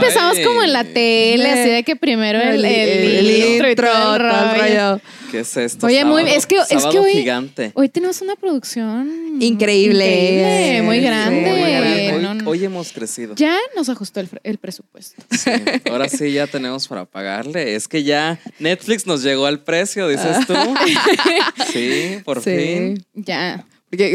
empezamos Ay. como en la tele, así de que primero el, el, intro y todo el todo el rollo. rollo. ¿Qué es esto? Oye, muy- es que- es que hoy- gigante. Hoy tenemos una producción Increíble. increíble, muy Sí, grande. Muy grande. Hoy, No, no. hoy hemos crecido. Ya nos ajustó el, presupuesto. Sí, Ahora sí ya tenemos para pagarle. Es que ya Netflix nos llegó al precio, dices tú. Sí, por Sí. fin. Ya.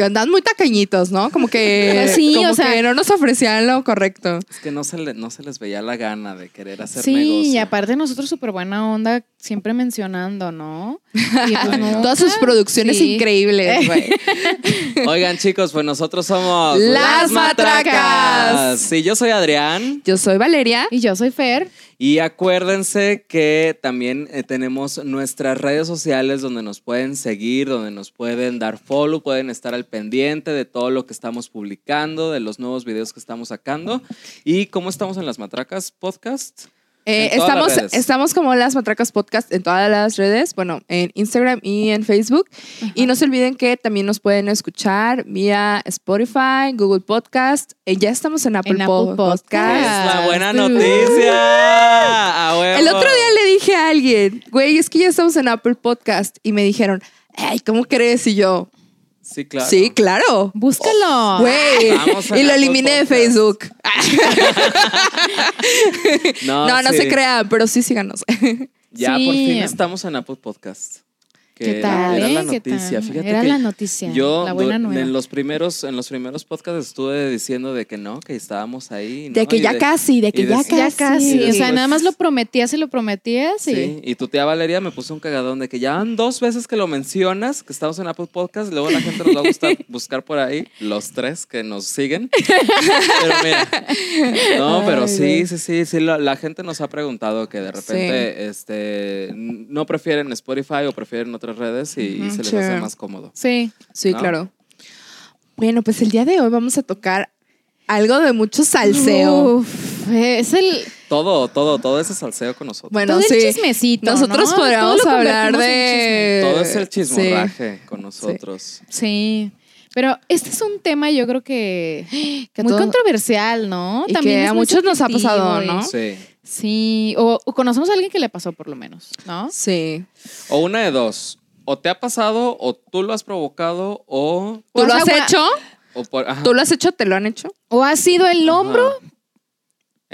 Andan muy tacañitos, ¿no? Como que, Sí, como o sea- que no nos ofrecían lo correcto. Es que no se, le- no se les veía la gana de querer hacer Sí, negocio. y aparte nosotros súper buena onda, siempre mencionando, ¿no? Y pues no. Todas sus producciones Sí. increíbles, güey. Oigan, chicos, pues nosotros somos Las Matracas. Sí, yo soy Adrián. Yo soy Valeria. Y yo soy Fer. Y acuérdense que también eh, tenemos nuestras redes sociales donde nos pueden seguir, donde nos pueden dar follow, pueden estar al pendiente de todo lo que estamos publicando, de los nuevos videos que estamos sacando. ¿Y cómo estamos en las matracas podcast? Eh, estamos, estamos como Las Matracas Podcast en todas las redes, bueno, en Instagram y en Facebook. Y no se olviden que también nos pueden escuchar vía Spotify, Google Podcast. Eh, ya estamos en Apple, En Apple Po- Podcast. Es la buena Uh. noticia. El otro día le dije a alguien, güey, es que ya estamos en Apple Podcast. Y me dijeron, ay, ¿cómo crees? Y yo, Sí, claro. sí, claro. Búscalo. Güey. Vamos a Y lo eliminé de. Facebook. No, No, no sí. se crean, pero sí síganos. Ya Sí. por fin estamos en Apple Podcast. Que ¿Qué tal? Era la eh? ¿Qué noticia. Fíjate Era que la noticia. Yo la buena nueva. en los primeros en los primeros podcasts estuve diciendo de que no, que estábamos ahí, De que Y ya casi, de que ya casi. ya casi. Y O sea, nada más lo prometías y lo prometías y. Sí, y tu tía Valeria me puso un cagadón de que ya van dos veces que lo mencionas, que estamos en Apple Podcast, luego la gente nos va a gustar buscar por ahí, los tres que nos siguen. Pero mira, no, pero sí, sí, sí, sí, la, la gente nos ha preguntado que de repente este, no prefieren Spotify o prefieren otras redes y, se les sí. hace más cómodo. Sí. Sí, ¿No? claro. Bueno, pues el día de hoy vamos a tocar algo de mucho salseo. Uf, es el. Todo, todo, todo ese salseo con nosotros. Bueno, todo sí. el chismecito. Nosotros ¿no? podríamos hablar de. todo es el sí. chismorraje con nosotros. Sí. Pero este es un tema, yo creo que. Que muy todo- controversial, ¿no? Y que es a muchos nos ha pasado, y- ¿no? Sí. Sí. O, o conocemos a alguien que le pasó, por lo menos, ¿no? Sí. O una de dos. O te ha pasado, o tú lo has provocado, o. ¿Tú lo has hecho? o por- ¿Tú lo has hecho? ¿Te lo han hecho? O ha sido el hombro ajá.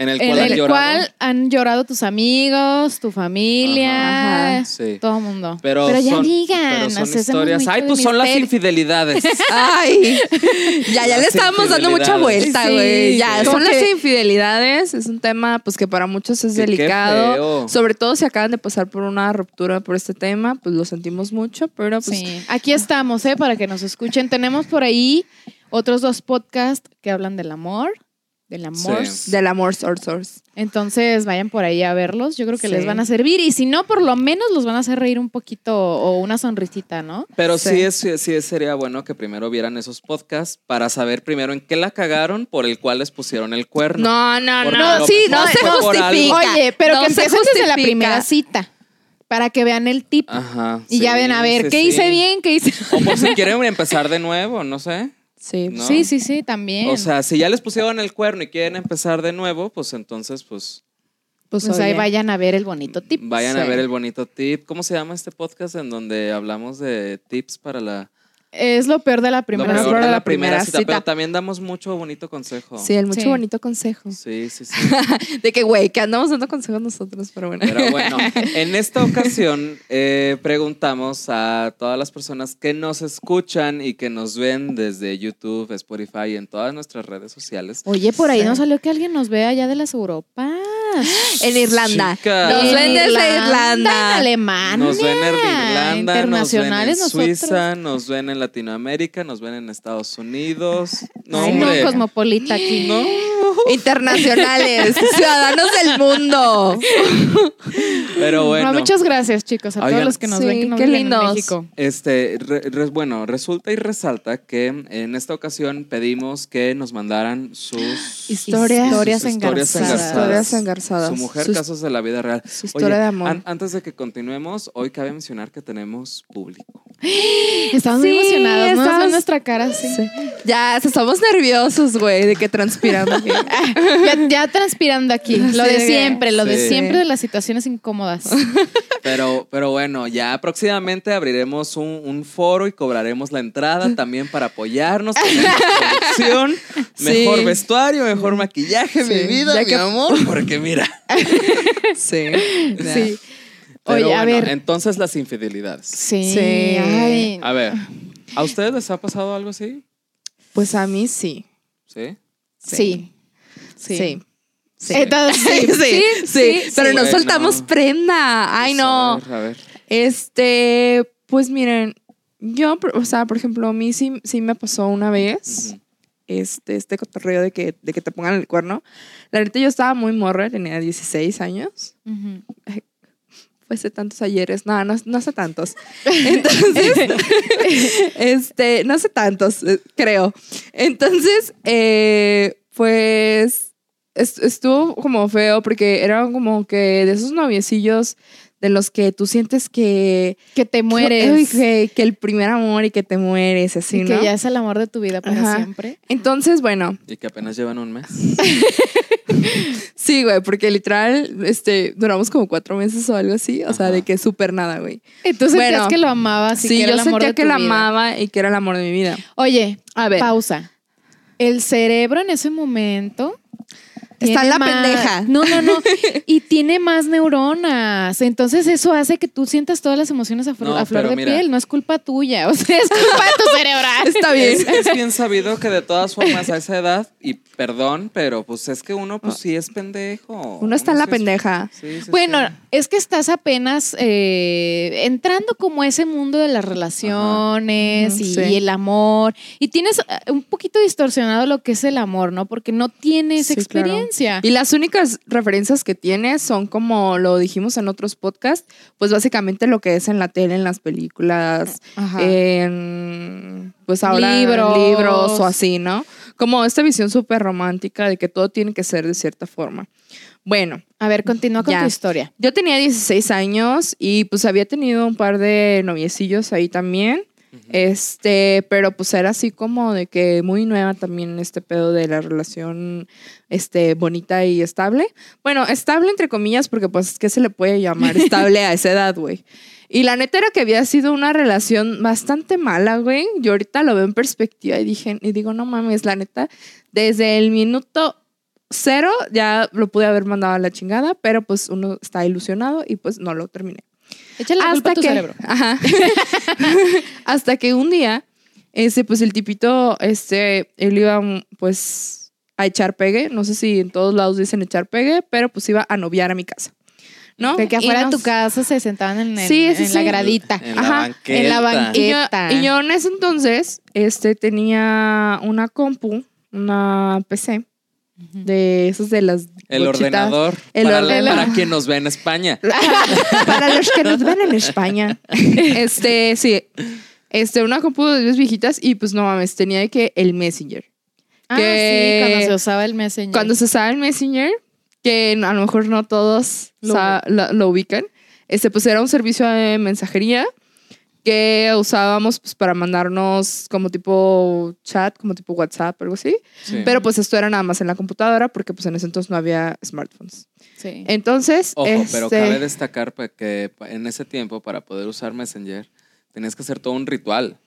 En el en cual han llorado. cual han llorado tus amigos, tu familia, Ajá. Sí. todo el mundo. Pero, ya son, digan, pero son hacemos historias. mucho Ay, de pues son las misterio. infidelidades. Ay, ya, ya le estábamos dando mucha infidelidades. vuelta, Sí, güey. ya, sí. son las que- infidelidades. Es un tema, pues, que para muchos es qué delicado. feo. Sobre todo si acaban de pasar por una ruptura por este tema, pues lo sentimos mucho, pero pues. Sí, aquí estamos, ¿eh? Para que nos escuchen. Tenemos por ahí otros dos podcasts que hablan del amor, del amor. Sí. Del amor source source. Entonces vayan por ahí a verlos. Yo creo que Sí. les van a servir. Y si no, por lo menos los van a hacer reír un poquito o una sonrisita, ¿no? Pero Sí. sí. es, sí, sí sería bueno que primero vieran esos podcasts para saber primero en qué la cagaron por el cual les pusieron el cuerno. No, no, Porque no. sí, no se por justifica. Oye, pero No que se desde la primera cita. Para que vean el tip. Ajá. y ya ven, a ver, sí, ¿qué sí. hice bien? ¿Qué hice? O por si quieren empezar de nuevo, no sé. Sí. No. Sí, sí, sí, también. O sea, si ya les pusieron el cuerno y quieren empezar de nuevo, pues entonces, pues Pues, pues ahí vayan a ver el bonito tip. vayan a ver el bonito tip. ¿Cómo se llama este podcast en donde hablamos de tips para la Es lo peor de la lo primera peor peor de la, la primera, primera cita, cita. Pero también damos mucho bonito consejo. Sí, el mucho Sí. bonito consejo. Sí, sí, sí. De que, güey, que andamos dando consejos nosotros, pero bueno. Pero bueno, en esta ocasión eh, preguntamos a todas las personas que nos escuchan y que nos ven desde YouTube, Spotify y en todas nuestras redes sociales. Oye, por ahí Sí. nos salió que alguien nos ve allá de las Europas. En Irlanda. Chicas. Nos En ven desde Irlanda. En Alemania. Nos ven en Irlanda, nos ven en Internacionales nosotros. Suiza, nos ven en Latinoamérica, nos ven en Estados Unidos. No, Ay, no, cosmopolita aquí. No. Internacionales, ciudadanos del mundo. Pero bueno. No, muchas gracias, chicos, a Oigan, todos los que nos sí, ven que nos qué viven en lindos. México. Este, re- re- bueno, resulta y resalta que en esta ocasión pedimos que nos mandaran sus Historias. Historias sus engarzadas. Historias engarzadas. Su mujer, Sus- casos de la vida real. su historia de amor. an- antes de que continuemos, hoy cabe mencionar que tenemos público. Estamos muy emocionados. No estamos- ven nuestra cara, sí. Sí. Ya, estamos nerviosos, güey, de que transpirando. aquí. Ya, ya transpirando aquí. Lo Sí, de siempre, lo de siempre de las situaciones incómodas. Pero, pero bueno, ya próximamente abriremos un, un foro y cobraremos la entrada también para apoyarnos producción. Sí. Mejor vestuario, mejor maquillaje, Sí, mi vida, ya mi que- amor. Porque mira. Sí. Sí. Pero Oye, a bueno, ver. entonces las infidelidades. Sí. Sí. Ay. A ver, ¿a ustedes les ha pasado algo así? Pues a mí sí. ¿Sí? Sí. Sí. Sí. Sí. Entonces, sí, sí, sí, sí, pero sí. no Bueno. soltamos prenda. Ay, no. A ver, a ver. Este, pues miren, yo, o sea, por ejemplo, a mí sí, sí me pasó una vez, Ujú. Este, este cotorreo de que, de que te pongan el cuerno. La neta, yo estaba muy morra, tenía 16 años. Ujú. Fue hace tantos ayeres, no, no, no hace tantos. Entonces, este, no hace tantos, eh, creo. Entonces, eh, pues, est- estuvo como feo porque eran como que de esos noviecillos de los que tú sientes que Que te mueres. Que, que el primer amor y que te mueres, así, y ¿no? que ya es el amor de tu vida para Ajá. siempre. Entonces, bueno, Y que apenas llevan un mes. sí, güey, porque literal, este, duramos como cuatro meses o algo así, o sea, de que súper nada, güey. Entonces sentías Bueno. que lo amabas y Sí, que era yo el amor sentía que vida. amaba y que era el amor de mi vida. Oye, A ver. pausa. El cerebro en ese momento Está la más- pendeja. No, no, no. Y tiene más neuronas. Entonces eso hace que tú sientas todas las emociones a, flor- No, a flor pero de mira. piel. No es culpa tuya. O sea, es culpa de tu cerebral. Está bien. Es, es bien sabido que de todas formas a esa edad, y perdón, pero pues es que uno pues sí es pendejo. Uno está en la es- pendeja. sí, sí, Bueno, sí. es que estás apenas eh, entrando como a ese mundo de las relaciones y, sí. y el amor. Y tienes eh, un poquito distorsionado lo que es el amor, ¿no? Porque no tienes Sí, claro. Experiencia. Y las únicas referencias que tiene son como lo dijimos en otros podcasts, pues básicamente lo que es en la tele, en las películas, Ajá. en pues ahora Libros. libros o así, ¿no? Como esta visión súper romántica de que todo tiene que ser de cierta forma. Bueno, a ver, continúa con Ya. tu historia. yo tenía 16 años y pues había tenido un par de noviecillos ahí también. Este, pero pues era así como de que muy nueva también este pedo de la relación este bonita y estable. Bueno, estable entre comillas porque pues qué se le puede llamar estable a esa edad, güey. Y la neta era que había sido una relación bastante mala, güey. Yo ahorita lo veo en perspectiva y dije y digo, no mames, la neta desde el minuto cero ya lo pude haber mandado a la chingada, pero pues uno está ilusionado y pues no lo terminé. Échale la culpa a tu que, cerebro. Ajá. hasta que un día, este, pues el tipito, este, él iba, mm, pues, a echar pegue. No sé si en todos lados dicen echar pegue, pero pues iba a noviar a mi casa. ¿No? De que afuera de nos- tu casa se sentaban en, el- Sí, sí, en la gradita. En la Ajá, banqueta. en la banqueta. Y yo, y yo en ese entonces, este, tenía una compu, una PC, de esas de las El bochitas. ordenador. El para, ordenador. para quien nos ve en España. Para los que nos ven en España. Este, sí. Este, una compu de dos viejitas y pues no mames, tenía de que el Messenger. Ah, que- sí, cuando se usaba el Messenger. Cuando se usaba el Messenger, que a lo mejor no todos Lo- sa- lo, lo ubican, este, pues era un servicio de mensajería que usábamos pues, para mandarnos como tipo chat, como tipo WhatsApp, algo así. Sí. Pero pues esto era nada más en la computadora porque pues en ese entonces no había smartphones. Sí. Entonces, Ojo, pero este, cabe destacar que en ese tiempo, para poder usar Messenger, tenías que hacer todo un ritual.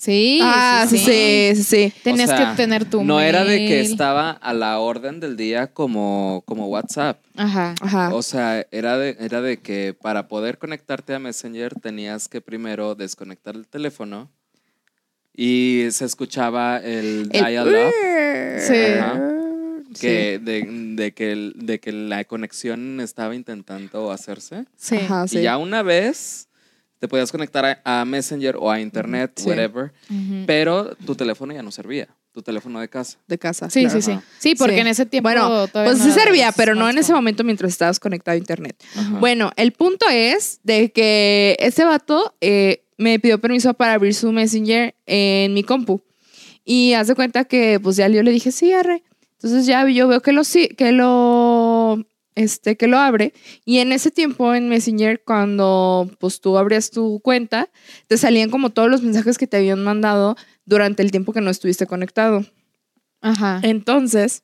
Sí, Ah, sí, sí, sí, sí. Tenías O sea, que tener tu No era de que estaba a la orden del día como, como WhatsApp. Ajá. Ajá. O sea, era de, era de que para poder conectarte a Messenger tenías que primero desconectar el teléfono y se escuchaba el, El- dial-up Sí. Ajá. que de, de que de que la conexión estaba intentando hacerse. Sí. Ajá, sí. Y ya una vez te podías conectar a, a Messenger o a Internet, Sí. whatever, Ujú. pero tu teléfono ya no servía, tu teléfono de casa. De casa. Sí, claro. sí, sí. Sí, porque Sí. en ese tiempo Bueno, todavía pues no sí servía, pero no en ese momento mientras estabas conectado a internet. Ajá. Bueno, el punto es de que ese vato eh, me pidió permiso para abrir su Messenger en mi compu. Y haz de cuenta que pues ya yo le dije, sí, arre. Entonces ya yo veo que lo, que lo este, que lo abre. Y en ese tiempo en Messenger, cuando pues tú abrías tu cuenta, te salían como todos los mensajes que te habían mandado durante el tiempo que no estuviste conectado. Ajá. Entonces,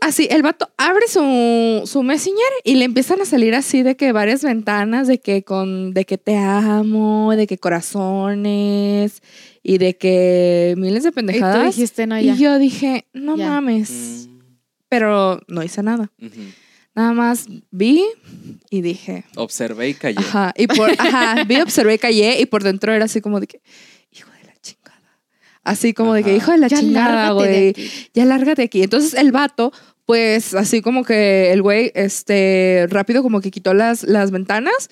así, el vato abre su, su Messenger y le empiezan a salir así de que varias ventanas, de que con, de que te amo, de que corazones y de que miles de Y tú pendejadas. dijiste, no, Y, yo dije, no Ya. mames, Mm, pero no hice nada. ujú. Nada más vi y dije, Observé y callé. ajá, y por, ajá, vi, observé, callé y por dentro era así como de que, hijo de la chingada. Así como de que, Ajá. hijo de la Ya chingada, güey. aquí. Ya lárgate aquí. Entonces el vato, pues así como que el güey, este, rápido como que quitó las, las ventanas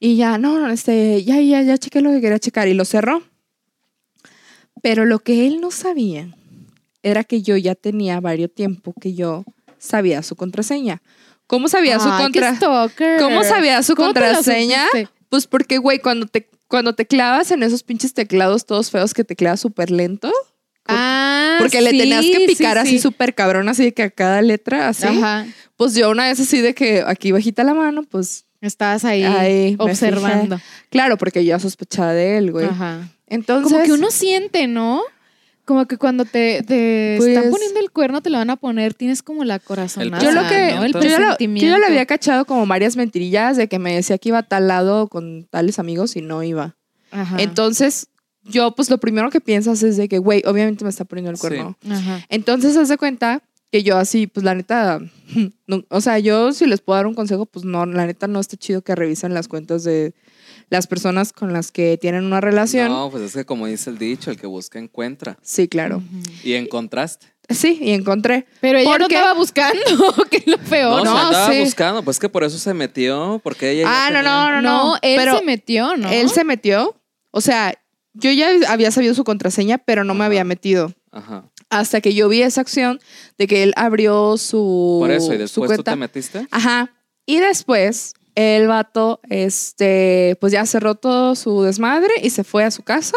y ya, no, no, este, ya, ya, ya chequé lo que quería checar y lo cerró. Pero lo que él no sabía era que yo ya tenía varios tiempo que yo sabía su contraseña. ¿Cómo sabía su Ay, qué contraseña? ¿Cómo sabía su ¿Cómo contraseña? Pues porque, güey, cuando te, cuando te clavas en esos pinches teclados todos feos que te clavas súper lento, Ah, porque le sí, tenías que sí, picar así sí. súper cabrón, así de que a cada letra, así. Ajá. Pues yo una vez así de que aquí bajita la mano, pues Estabas ahí, Ahí, observando. claro, porque yo ya sospechaba de él, güey. Ajá. Entonces, Como que uno siente, ¿no? Como que cuando te, te Pues- están poniendo el cuerno, te lo van a poner, tienes como la corazonada. yo lo que, ¿no? El yo, lo, yo lo había cachado como varias mentirillas de que me decía que iba a tal lado con tales amigos y no iba. Ajá. Entonces, yo pues lo primero que piensas es de que, güey, obviamente me está poniendo el Sí. cuerno. Ajá. Entonces, haz de cuenta que yo así, pues la neta, no- o sea, yo si les puedo dar un consejo, pues no, la neta no está chido que revisen las cuentas de las personas con las que tienen una relación. No, pues es que como dice el dicho, el que busca encuentra. Sí, claro. Y encontraste. Sí, y encontré. Pero ella no Porque- estaba buscando, que es lo peor. No, no, se andaba sí. buscando, pues que por eso se metió, porque ella ya Ah, no, tenía- no, no, no. No, él pero se metió, ¿no? él se metió. O sea, yo ya había sabido su contraseña, pero no me había metido. Ajá. Hasta que yo vi esa acción de que él abrió su, Por eso, y después tú cuenta. te metiste. Ajá. Y después el vato, este, pues ya cerró todo su desmadre y se fue a su casa.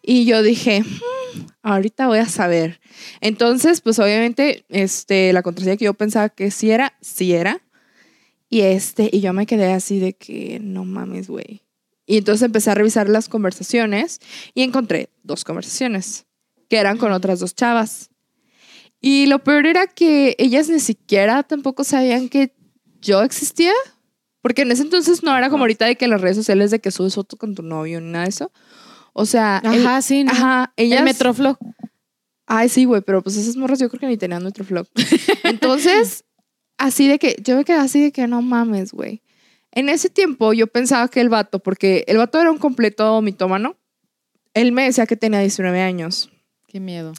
Y yo dije, "Hmm, ahorita voy a saber. Entonces, pues obviamente, este, la contraseña que yo pensaba que sí era, sí era. Y este, y yo me quedé así de que no mames, güey. Y entonces empecé a revisar las conversaciones y encontré dos conversaciones que eran con otras dos chavas. Y lo peor era que ellas ni siquiera tampoco sabían que yo existía. Porque en ese entonces no era como ahorita de que las redes sociales de que subes foto con tu novio ni nada de eso. O sea, el- Ajá, sí, ¿no? ajá, ellas. El Metroflow. Ay, sí, güey, pero pues esas morras yo creo que ni tenían nuestro flow. Entonces, así de que, yo me quedé así de que no mames, güey. En ese tiempo yo pensaba que el vato, porque el vato era un completo mitómano, él me decía que tenía 19 años. Qué miedo.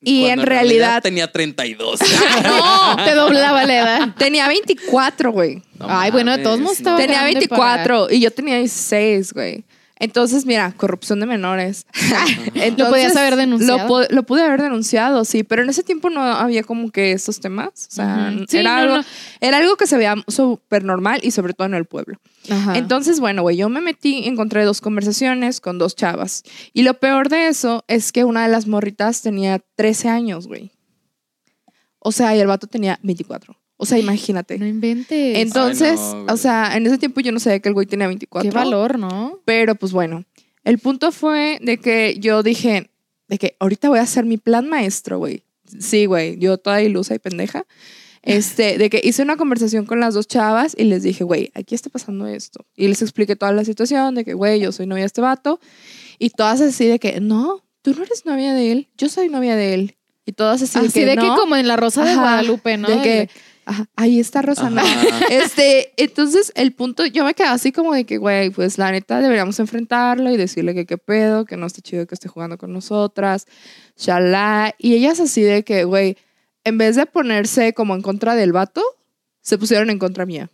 Y Cuando en realidad, tenía 32. No, te doblaba la edad. tenía 24, güey. No Ay, bueno, de todos mames, modos estaba no. Tenía grande 24 y yo tenía 16, güey. Entonces, mira, corrupción de menores. Entonces, Lo podías haber denunciado. Lo, pu- lo pude haber denunciado, sí, pero en ese tiempo no había como que estos temas. O sea. Sí, era, no, algo, no. era algo que se veía súper normal y sobre todo en el pueblo. Ajá. Entonces, bueno, güey, yo me metí, encontré dos conversaciones con dos chavas. Y lo peor de eso es que una de las morritas tenía 13 años, güey. O sea, y el vato tenía 24. O sea, imagínate. no inventes. Entonces, Ay, no, güey. o sea, en ese tiempo yo no sabía que el güey tenía 24. Qué valor, ¿no? Pero pues bueno, el punto fue de que yo dije, de que ahorita voy a hacer mi plan maestro, güey. Sí, güey, yo toda ilusa y pendeja. Este, de que hice una conversación con las dos chavas y les dije, güey, aquí está pasando esto. Y les expliqué toda la situación de que, güey, yo soy novia de este vato. Y todas así de que, no, tú no eres novia de él, yo soy novia de él. Y todas así, Así de que, "No". como en la Rosa de Ajá, Guadalupe, ¿no? De que, ajá, ahí está Rosa, ¿no? Ajá. Este, entonces el punto, yo me quedé así como de que, güey, pues la neta deberíamos enfrentarlo y decirle que qué pedo, que no está chido que esté jugando con nosotras, shalá. Y ellas así de que, güey, en vez de ponerse como en contra del vato, se pusieron en contra mía.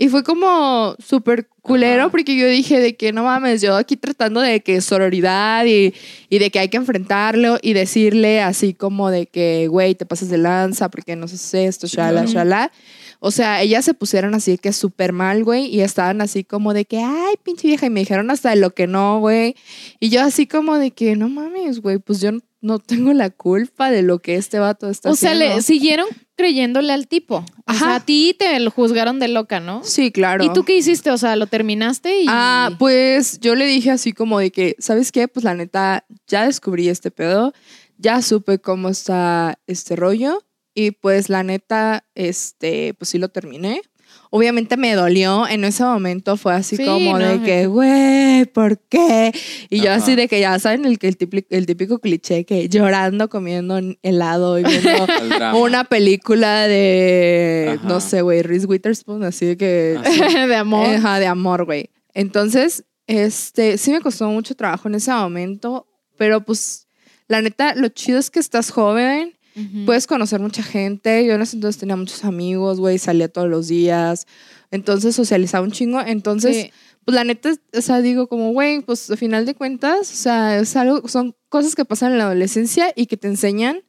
Y fue como súper culero Ajá. porque yo dije de que no mames, yo aquí tratando de que sororidad y, y de que hay que enfrentarlo y decirle así como de que, güey, te pasas de lanza porque no sé esto, shala, shala. O sea, ellas se pusieron así que súper mal, güey, y estaban así como de que, ay, pinche vieja, y me dijeron hasta de lo que no, güey. Y yo así como de que, no mames, güey, pues yo, no tengo la culpa de lo que este vato está O sea, haciendo. le siguieron creyéndole al tipo. O Ajá. sea, a ti te lo juzgaron de loca, ¿no? Sí, claro. ¿Y tú qué hiciste? O sea, lo terminaste y. Ah, pues yo le dije así como de que, ¿sabes qué? Pues la neta, ya descubrí este pedo, ya supe cómo está este rollo y pues la neta, este, pues sí lo terminé. Obviamente me dolió, en ese momento fue así Sí, como de que, güey, ¿por qué? Y yo Ajá. así de que ya saben el, que el, típico, el típico cliché que llorando, comiendo helado y viendo una película de, Ajá. no sé, güey, Reese Witherspoon, así de que... Así. de amor. Ajá, de amor, güey. Entonces, este, sí me costó mucho trabajo en ese momento, pero pues, la neta, lo chido es que estás joven, Puedes conocer mucha gente. Yo en ese entonces tenía muchos amigos, güey, salía todos los días, entonces socializaba un chingo. Entonces, Sí. pues la neta, o sea, digo como, güey, pues al final de cuentas, o sea, es algo, son cosas que pasan en la adolescencia y que te enseñan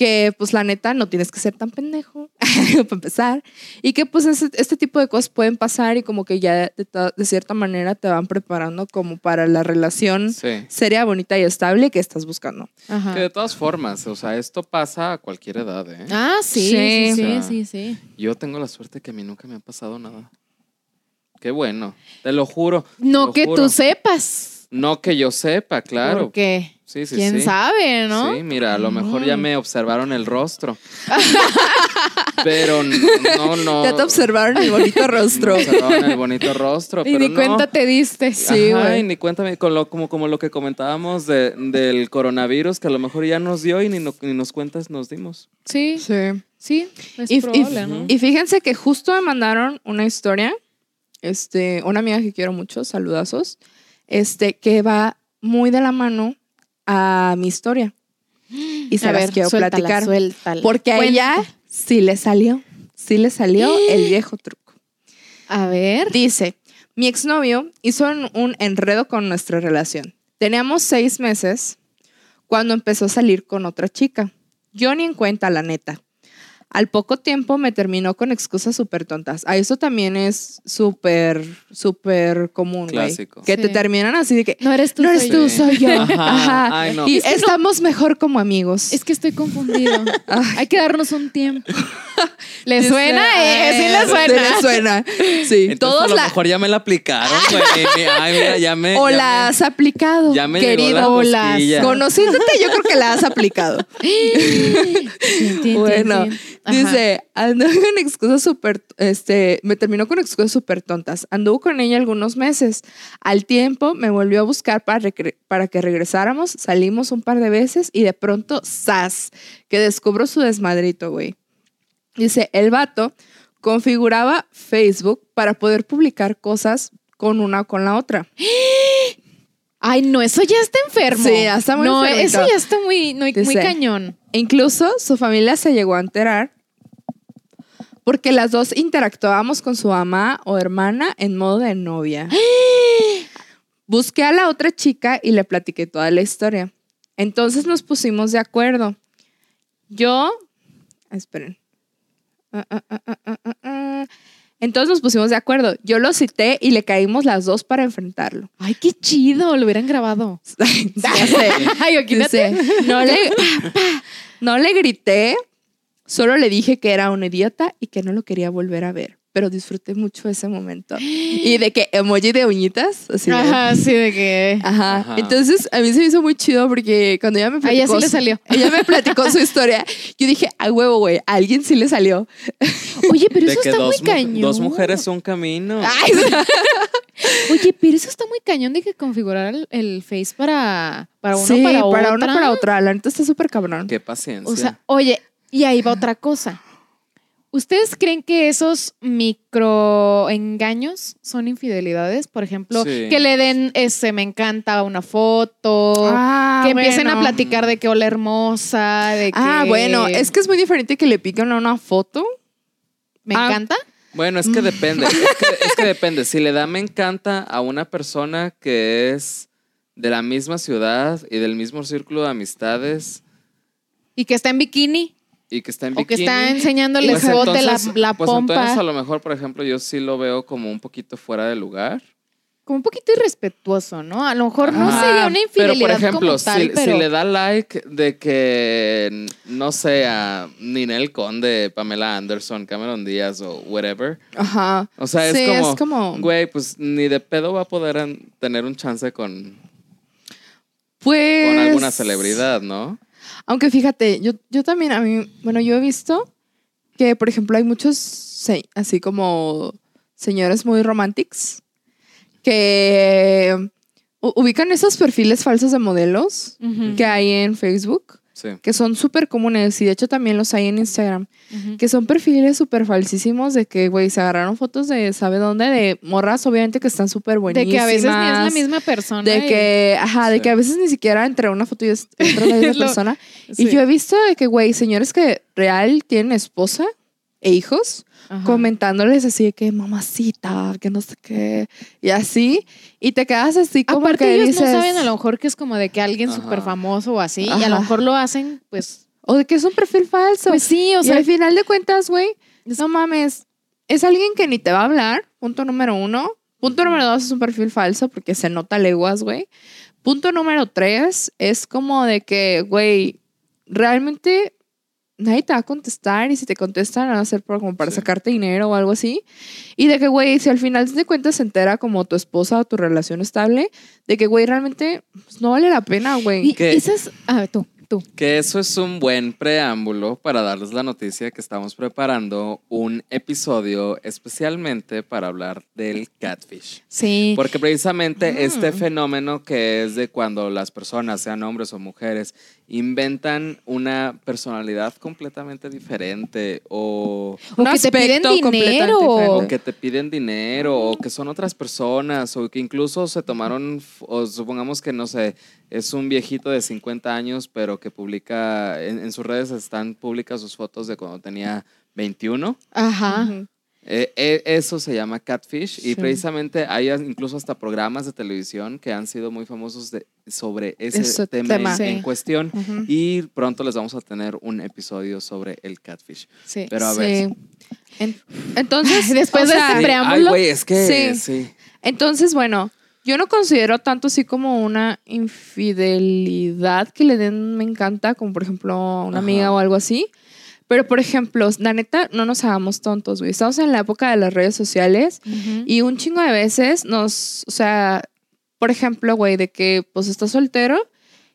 que pues la neta no tienes que ser tan pendejo para empezar y que pues este tipo de cosas pueden pasar y como que ya de, ta- de cierta manera te van preparando como para la relación Sí. seria, bonita y estable que estás buscando. Ajá. Que de todas formas, o sea, esto pasa a cualquier edad, ¿eh? Ah, sí, Sí. sí, sí, O sea, sí, sí. Yo tengo la suerte que a mí nunca me ha pasado nada. Qué bueno, te lo juro. No lo que juro. tú sepas. No que yo sepa, claro. Porque Sí, sí, quién sí. sabe, ¿no? Sí, mira, a lo mejor ya Mm. me observaron el rostro. Pero no, no. Ya te observaron el bonito rostro. Me observaron el bonito rostro. Y pero ni no. cuenta te diste. Sí, güey. y ni cuéntame, con lo, como, como lo que comentábamos de- del coronavirus, que a lo mejor ya nos dio y ni, no- ni nos cuentas nos dimos. Sí, Sí. sí, es Y, y- probable, ¿no? y fíjense que justo me mandaron una historia, este, una amiga que quiero mucho, saludazos, este, que va muy de la mano a mi historia. Y se a las ver, quiero suéltala, platicar. suéltala. Porque a ella sí le salió, sí le salió el viejo truco. A ver. Dice, mi exnovio hizo un, un enredo con nuestra relación. Teníamos seis meses cuando empezó a salir con otra chica. Yo ni en cuenta, la neta. Al poco tiempo me terminó con excusas súper tontas. A eso también es súper, súper común, güey. Que te Sí. terminan así de que, No eres tú, no eres soy tú, yo. Sí. soy yo. Ajá. Ajá. Ay, no. Y Es que estamos mejor como amigos. Es que estoy confundido. Ay. Hay que darnos un tiempo. ¿Le suena? Eh, sí "Ay, le suena. Sí le suena. Sí. Entonces, Todos a lo la, mejor ya me la aplicaron, güey. Ay, mira, ya me. o ya la has aplicado, me, ya me llegó querido. la o las-. Conociéndote, yo creo que la has aplicado. Bueno. Dice, anduvo con excusas súper, este, me terminó con excusas súper tontas. Anduvo con ella algunos meses. Al tiempo me volvió a buscar para, para que regresáramos. Salimos un par de veces y de pronto, ¡zas! Que descubro su desmadrito, güey. Dice, el vato configuraba Facebook para poder publicar cosas con una o con la otra. Ay, no, eso ya está enfermo. Sí, ya está muy No, enfermito. eso ya está muy, muy, muy cañón. E Incluso su familia se llegó a enterar porque las dos interactuábamos con su mamá o hermana en modo de novia. Busqué a la otra chica y le platiqué toda la historia. Entonces nos pusimos de acuerdo. Yo, esperen. Ah, ah, ah. Entonces nos pusimos de acuerdo. Yo lo cité y le caímos las dos para enfrentarlo. Ay, qué chido, lo hubieran grabado. Ya sé. Ay, aquí Dice, no le, no le grité, solo le dije que era un idiota y que no lo quería volver a ver. Pero disfruté mucho ese momento. Y de que emoji de uñitas, así. de- Ajá, sí, de que. Ajá. Ajá. Entonces a mí se me hizo muy chido porque cuando ella me A ella platicó. sí le salió. Ella me platicó su historia. Yo dije, a huevo, güey, a alguien sí le salió. Oye, pero De eso está muy mu- cañón. dos mujeres un camino. Ay, Oye, pero eso está muy cañón de que configurar el, el Face para, para uno sí, para, para otra. una para otra. La neta está súper cabrón. Qué paciencia. O sea, oye, y ahí va otra cosa. ¿Ustedes creen que esos microengaños son infidelidades? Por ejemplo, Sí. que le den ese me encanta una foto, Ah, que empiecen a platicar de que hola hermosa, de que Ah, bueno, es que es muy diferente que le piquen a una foto. me ah. encanta. Bueno, es que depende. es, que, es que depende. Si le da me encanta a una persona que es de la misma ciudad y del mismo círculo de amistades Y que está en bikini y que está en o que bikini. está enseñándole pues bote, la, entonces- la pues entonces pompa. a lo mejor, por ejemplo, yo sí lo veo como un poquito fuera de lugar. como un poquito irrespetuoso, ¿no? A lo mejor no Ajá, sería una infidelidad Pero, por ejemplo, como tal, si, pero... si le da like de que, no sé, a Ninel Conde, Pamela Anderson, Cameron Díaz o whatever. Ajá. O sea, es Sí, como, es como- güey, pues ni de pedo va a poder tener un chance con, Pues. con alguna celebridad, ¿no? Aunque fíjate, yo, yo también, a mí, bueno, yo he visto que, por ejemplo, hay muchos, así como señores muy romantics, que ubican esos perfiles falsos de modelos que hay en Facebook, Sí. que son súper comunes y de hecho también los hay en Instagram, que son perfiles súper falsísimos de que, güey, se agarraron fotos de, ¿sabe dónde? De morras, obviamente, que están súper De buenísimas. que a veces ni es la misma persona. De y- que, ajá, de que a veces ni siquiera entre una foto y es- otra la misma Lo- persona. Sí. Y yo he visto de que, güey, señores que real tienen esposa e hijos, Ajá. comentándoles así de que mamacita, que no sé qué, y así. Y te quedas así como Aparte que ellos dices, no saben a lo mejor que es como de que alguien Ajá. súper famoso o así, y a Ajá. lo mejor lo hacen, pues, o de que es un perfil falso. pues sí, o y sea, al final de cuentas, güey, no mames, es alguien que ni te va a hablar, punto número uno. Punto número dos es un perfil falso porque se nota leguas, güey. Punto número tres es como de que, güey, realmente nadie te va a contestar y si te contestan van a ser por, como para Sí. sacarte dinero o algo así. Y de que, güey, si al final de cuentas se entera como tu esposa o tu relación estable, de que, güey, realmente pues, no vale la pena, güey. y, ¿Qué? y esas, a ver, tú, tú. Que eso es un buen preámbulo para darles la noticia que estamos preparando un episodio especialmente para hablar del catfish. Sí. Porque precisamente Mm. este fenómeno que es de cuando las personas, sean hombres o mujeres, inventan una personalidad completamente diferente o, O Un que te piden aspecto completamente dinero. diferente. o que te piden dinero o que son otras personas o que incluso se tomaron, o supongamos que no sé, es un viejito de 50 años pero que publica, en, en sus redes están públicas sus fotos de cuando tenía 21. Ajá. Eh, eh, eso se llama catfish y precisamente hay incluso hasta programas de televisión que han sido muy famosos de, sobre ese Ese tema, tema. en, Sí. en cuestión y pronto les vamos a tener un episodio sobre el catfish. Sí. Pero a ver. Entonces, Después o de este preámbulo. Ay, güey, es que sí. Entonces, bueno, yo no considero tanto así como una infidelidad que le den me encanta, como por ejemplo a una Ajá. amiga o algo así. Pero, por ejemplo, la neta, no nos hagamos tontos, güey. Estamos en la época de las redes sociales y un chingo de veces nos, o sea, por ejemplo, güey, de que pues estás soltero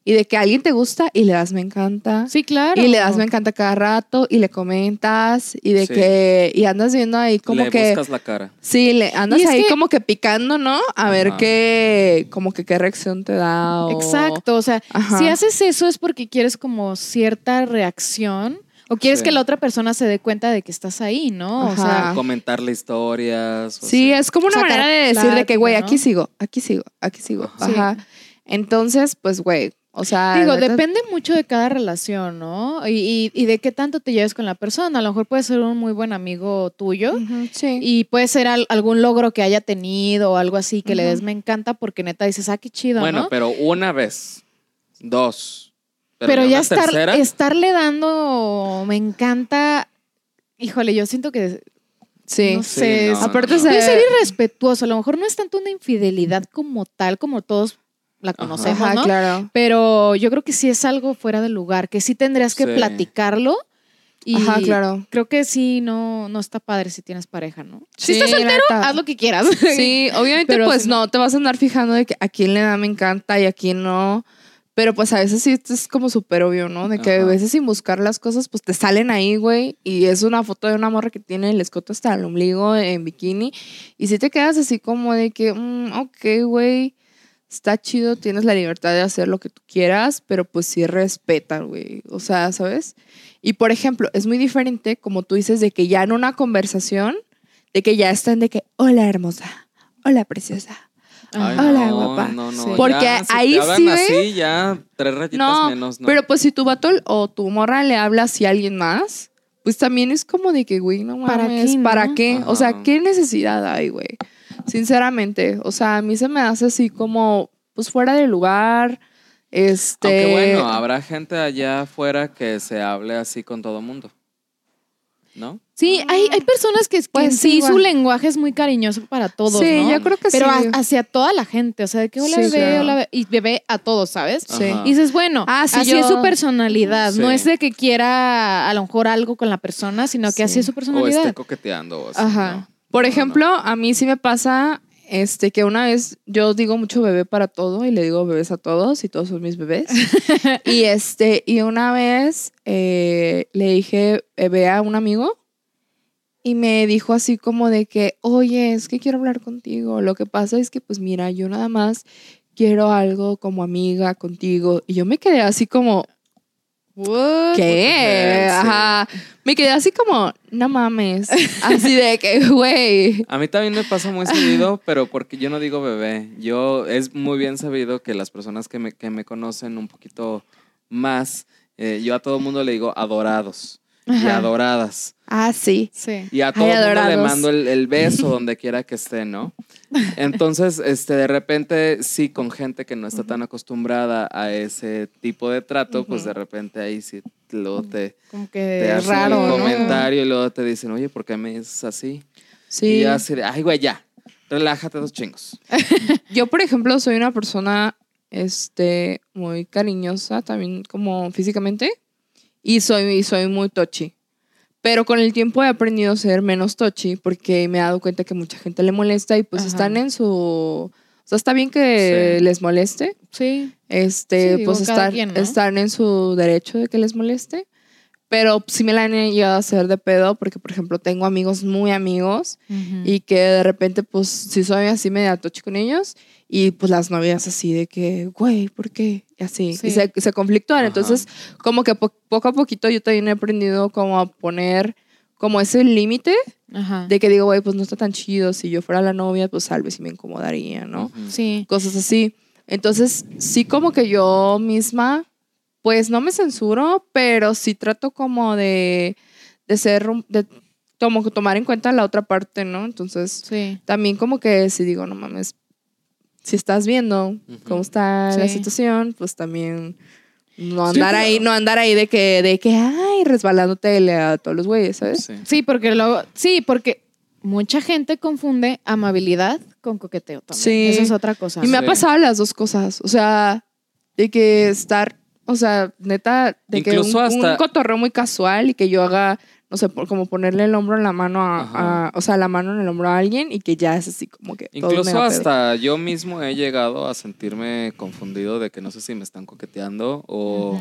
y de que alguien te gusta y le das me encanta. Sí, claro. Y le das me encanta cada rato y le comentas y de Sí. que y andas viendo ahí como Le que buscas la cara. sí, le andas ahí que- como que picando, ¿no? A ver qué como que qué reacción te da o Exacto, o sea, Ajá. si haces eso es porque quieres como cierta reacción o quieres Sí. que la otra persona se dé cuenta de que estás ahí, ¿no? O sea, Comentarle historias. o Sí, sea. es como una Sacar manera de decir de que güey, ¿no? aquí sigo, aquí sigo, aquí sigo. Ajá. Sí. Entonces, pues güey, o sea, digo, depende mucho de cada relación, ¿no? Y, y- y de qué tanto te lleves con la persona. A lo mejor puede ser un muy buen amigo tuyo. Sí. Y puede ser al- algún logro que haya tenido o algo así que le Ujú. des me encanta porque neta dices, ah, qué chido, Bueno, ¿no? pero una vez, dos. Pero, ya estar, tercera, estarle dando me encanta, híjole, yo siento que sí. no Sí, sé, no, es- Aparte no, no. ser irrespetuoso. A lo mejor no es tanto una infidelidad como tal, como todos la conocemos, Ajá, ¿no? claro. Pero yo creo que sí es algo fuera de lugar, que sí tendrías que Sí. platicarlo. Y Ajá, claro. creo que sí, no, no está padre si tienes pareja, ¿no? Sí, si estás soltero, neta. haz lo que quieras. Sí, obviamente Pero pues si no, te vas a andar fijando de que a quién le da me encanta y a quién no. Pero pues a veces sí es como súper obvio, ¿no? De que a veces sin buscar las cosas pues te salen ahí, güey. Y es una foto de una morra que tiene el escote hasta el ombligo en bikini. Y si te quedas así como de que, mm, ok, güey, está chido, tienes la libertad de hacer lo que tú quieras, pero pues sí respeta, güey. O sea, ¿sabes? Y por ejemplo, es muy diferente, como tú dices, de que ya en una conversación, de que ya están de que, hola hermosa, hola preciosa. Ay, Hola, no, guapa. No, no, Sí. Porque ya, si ahí sí, así, ya tres rayitas No, menos, ¿no? pero pues si tu vato o tu morra le habla así a alguien más, pues también es como de que, güey, no ¿Para mames, qué, no? ¿para qué? O sea. ¿qué necesidad hay, güey? Sinceramente, o sea, a mí se me hace así como, pues fuera de lugar, este... Aunque bueno, habrá gente allá afuera que se hable así con todo mundo. ¿No? Sí, hay, hay personas que, que Pues en sí, sí, su lenguaje es muy cariñoso para todos, sí, ¿no? yo creo que Pero sí. a- hacia toda la gente, o sea, de que hola Sí, bebé, claro. hola bebé, y bebé a todos, ¿sabes? Sí. Y dices, bueno, Ah, sí, así yo- es su personalidad, no es de que quiera a lo mejor algo con la persona, sino que Sí. así es su O personalidad. esté coqueteando. O así, Ajá. ¿no? Por No, no. ejemplo, a mí sí me pasa este que una vez yo digo mucho bebé para todo y le digo bebés a todos y todos son mis bebés. y este y una vez eh, le dije bebé a un amigo y me dijo así como de que, "Oye, es que quiero hablar contigo. Lo que pasa es que pues mira, yo nada más quiero algo como amiga contigo." Y yo me quedé así como What? ¿Qué? Ajá. Me quedé así como, no mames. Así de que, güey. A mí también me pasa muy seguido, pero porque yo no digo bebé. Yo es muy bien sabido que las personas que me, que me conocen un poquito más, eh, yo a todo mundo le digo adorados y adoradas. Ah, sí. Sí. Y a todo Ay, mundo le mando el, el beso donde quiera que esté, ¿no? Entonces, este, de repente, sí, con gente que no está tan acostumbrada a ese tipo de trato, pues de repente ahí sí luego te, Como te que hacen raro, comentario y luego te dicen, oye, ¿por qué me dices así? Y Sí. yo así de, ay, güey, ya, relájate dos chingos. Yo, por ejemplo, soy una persona este, muy cariñosa, también como físicamente. Y soy, y soy muy touchy. Pero con el tiempo he aprendido a ser menos touchy porque me he dado cuenta que mucha gente le molesta y pues Ajá. están en su... O sea, está bien que Sí. les moleste, Sí. este, Sí, pues estar, quien, ¿no? están en su derecho de que les moleste. Pero sí me la han llegado a hacer de pedo porque, por ejemplo, tengo amigos muy amigos Ujú. y que de repente, pues, sí soy así media tochi con ellos y pues las novias así de que, güey, ¿por qué? Y así, Sí. y se, se conflictúan. Ajá. Entonces, como que po- poco a poquito yo también he aprendido como a poner como ese límite de que digo, güey, pues no está tan chido. Si yo fuera la novia, pues tal vez sí me incomodaría, ¿no? Sí. Cosas así. Entonces, sí como que yo misma, pues no me censuro, pero sí trato como de, de ser, de como tomar en cuenta la otra parte, ¿no? Entonces, Sí. también como que si digo, no mames, si estás viendo cómo está la situación, pues también no Sí, andar claro. ahí, no andar ahí de que, de que, ay, resbalándote a todos los güeyes, ¿sabes? Sí. Sí, porque luego, sí, porque mucha gente confunde amabilidad con coqueteo también. Sí. Esa es otra cosa. Y me ha pasado las dos cosas, o sea, de que estar, o sea, neta, de que un, hasta- un cotorreo muy casual y que yo haga, no sé, por- como ponerle el hombro en la mano a, o sea, la mano en el hombro a alguien y que ya es así como que todo Incluso pedo. hasta yo mismo he llegado a sentirme confundido de que no sé si me están coqueteando o.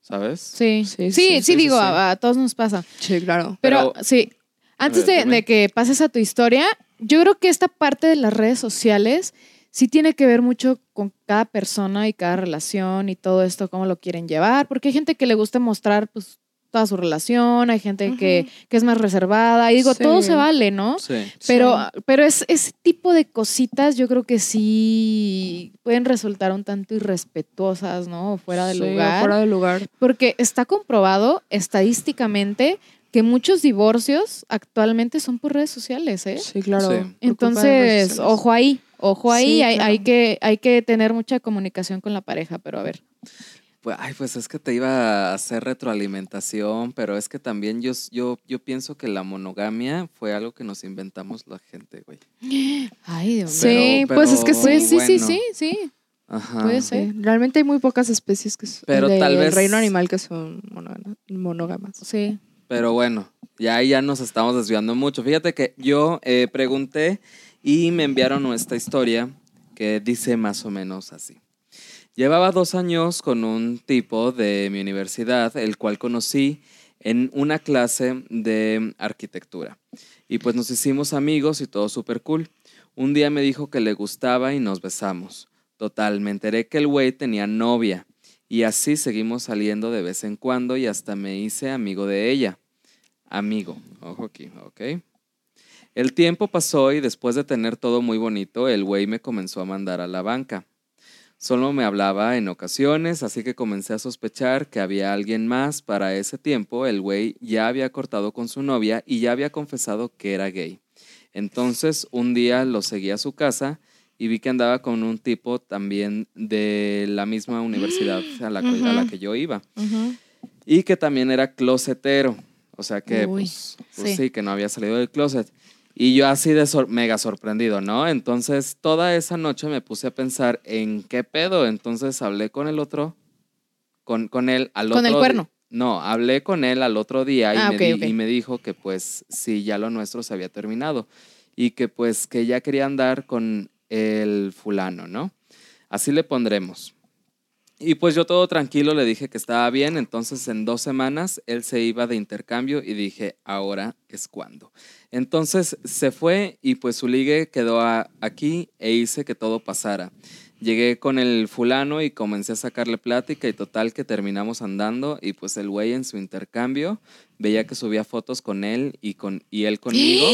¿sabes? Sí. Sí, Sí, sí, sí, sí, digo, sí. A, a todos nos pasa. Sí, claro. Pero, Pero- sí, antes ver, de, dime. de que pases a tu historia, yo creo que esta parte de las redes sociales sí tiene que ver mucho con cada persona y cada relación y todo esto, cómo lo quieren llevar, porque hay gente que le gusta mostrar pues toda su relación, hay gente que, que es más reservada, y digo, Sí. todo se vale, ¿no? Sí. Pero, Sí. pero es, ese tipo de cositas yo creo que sí pueden resultar un tanto irrespetuosas, ¿no? O fuera de Sí, lugar. Fuera de lugar. Porque está comprobado estadísticamente que muchos divorcios actualmente son por redes sociales, ¿eh? Sí, claro. Entonces, ojo ahí, ojo ahí, Sí, hay, claro. hay que, hay que tener mucha comunicación con la pareja, pero a ver. Pues, ay, pues es que te iba a hacer retroalimentación, pero es que también yo, yo, yo pienso que la monogamia fue algo que nos inventamos la gente, güey. Ay, Dios mío. Sí, Pero- pues es que sí. Sí, sí, sí, sí. Ajá. Puede Sí, ser. Realmente hay muy pocas especies que son Pero tal vez- reino animal que son monógama- monógamas. Sí. Pero bueno, ya ahí ya nos estamos desviando mucho. Fíjate que yo eh, pregunté y me enviaron nuestra historia que dice más o menos así. Llevaba dos años con un tipo de mi universidad, el cual conocí en una clase de arquitectura. Y pues nos hicimos amigos y todo súper cool. Un día me dijo que le gustaba y nos besamos. Total, me enteré que el güey tenía novia. Y así seguimos saliendo de vez en cuando y hasta me hice amigo de ella. Amigo, ojo aquí, ¿ok? El tiempo pasó y después de tener todo muy bonito, el güey me comenzó a mandar a la banca. Solo me hablaba en ocasiones, así que comencé a sospechar que había alguien más. Para ese tiempo, el güey ya había cortado con su novia y ya había confesado que era gay. Entonces, un día lo seguí a su casa y vi que andaba con un tipo también de la misma universidad a la, que- a la Ujú. que yo iba y que también era closetero. O O sea que, Uy, pues, pues sí. sí. que no había salido del closet. Y yo así de sor- mega sorprendido, ¿no? Entonces, toda esa noche me puse a pensar en qué pedo. Entonces, hablé con el otro, con, con él al ¿Con otro el di- cuerno? No, hablé con él al otro día y, Ah, me y me dijo que pues sí, ya lo nuestro se había terminado y que pues que ya quería andar con el fulano, ¿no? Así le pondremos. Y pues yo todo tranquilo le dije que estaba bien, entonces en dos semanas él se iba de intercambio y dije, ahora es cuando. Entonces se fue y pues su ligue quedó aquí e hice que todo pasara. Llegué con el fulano y comencé a sacarle plática y total que terminamos andando y pues el güey en su intercambio veía que subía fotos con él y, con, y él conmigo. O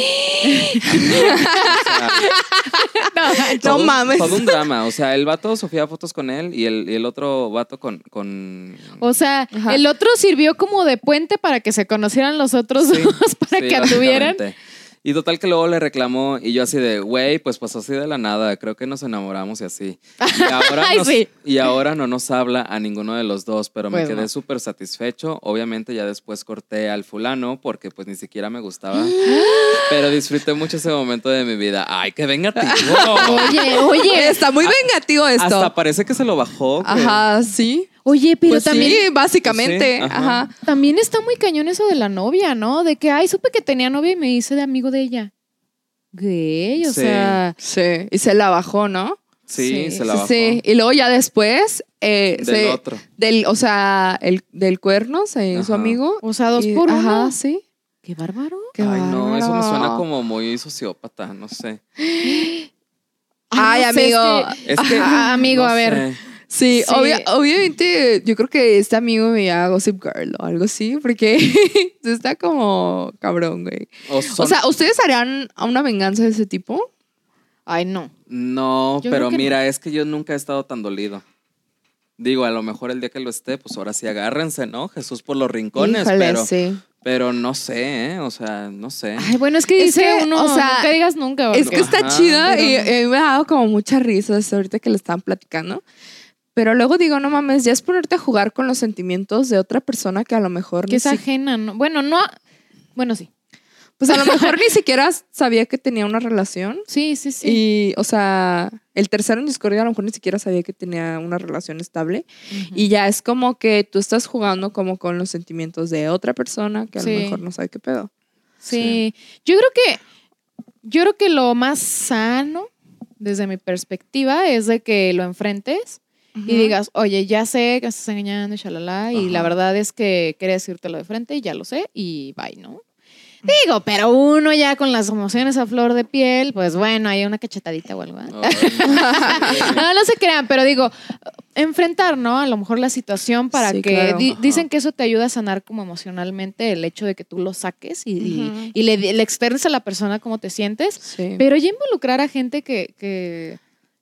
sea, No todo un- mames. Todo un drama. O sea, el vato subía fotos con él y el, y el otro vato con. con... O sea, Ajá. el otro sirvió como de puente para que se conocieran los otros Sí, dos, para sí, que anduvieran. Y total que luego le reclamó y yo así de, güey, pues pasó así de la nada, creo que nos enamoramos y así. Y ahora, Ay, nos- sí. y ahora no nos habla a ninguno de los dos, pero me Pues quedé no. súper satisfecho. Obviamente ya después corté al fulano porque pues ni siquiera me gustaba, pero disfruté mucho ese momento de mi vida. Ay, qué vengativo. Oye, oye, Está muy vengativo esto. Hasta parece que se lo bajó. Ajá, sí. Oye, pero Pues también, sí, básicamente. Pues sí, ajá. ajá. también está muy cañón eso de la novia, ¿no? De que, ay, supe que tenía novia y me hice de amigo de ella. Gay, o Sí. sea, Sí. Y se la bajó, ¿no? Sí, Sí, se la bajó. Sí. Y luego ya después. eh, Del se- otro. Del, o sea, el, del cuerno, se- su Ajá. amigo. o sea, dos y- por uno. Ajá, sí. Qué bárbaro. Qué Ay, no, eso me suena bárbaro. como muy sociópata, no sé. Ay, no sé, amigo. es Es que. Ah, amigo, no a ver. sé. Sí, Sí. obvia- obviamente yo creo que este amigo me llama Gossip Girl o algo así, porque está como cabrón, güey. O, sea, ¿ustedes harían una venganza de ese tipo? Ay, no. No, Yo pero mira, es que yo nunca he estado tan dolido. Digo, a lo mejor el día que lo esté, pues ahora sí agárrense, ¿no? Jesús por los rincones, Híjole, pero, sí. pero no sé, ¿eh? O sea, no sé. Ay, bueno, es que Es dice que, uno, o sea, nunca digas nunca. Es porque- que está Ajá. chida y, Pero y me ha dado como mucha risa ahorita que lo estaban platicando. Pero luego digo, no mames, ya es ponerte a jugar con los sentimientos de otra persona que a lo mejor que es si- ajena, ¿no? Bueno, no. Bueno, sí. pues a lo mejor ni siquiera sabía que tenía una relación. Sí, sí, sí. Y, o sea, el tercero en discordia a lo mejor ni siquiera sabía que tenía una relación estable. Y ya es como que tú estás jugando como con los sentimientos de otra persona que a Sí. lo mejor no sabe qué pedo. Sí. Yo creo que. Yo creo que lo más sano, desde mi perspectiva, es de que lo enfrentes y digas, oye, ya sé que me estás engañando y shalala, y la verdad es que quería decírtelo de frente y ya lo sé, y bye, ¿no? Digo, pero uno ya con las emociones a flor de piel, pues bueno, hay una cachetadita o algo. ¿eh? No sé. No, se crean, pero digo, enfrentar, ¿no? A lo mejor la situación para Sí, que claro. di- Ajá. dicen que eso te ayuda a sanar como emocionalmente el hecho de que tú lo saques y, y le, le externes a la persona cómo te sientes. Sí. Pero ya involucrar a gente que, que,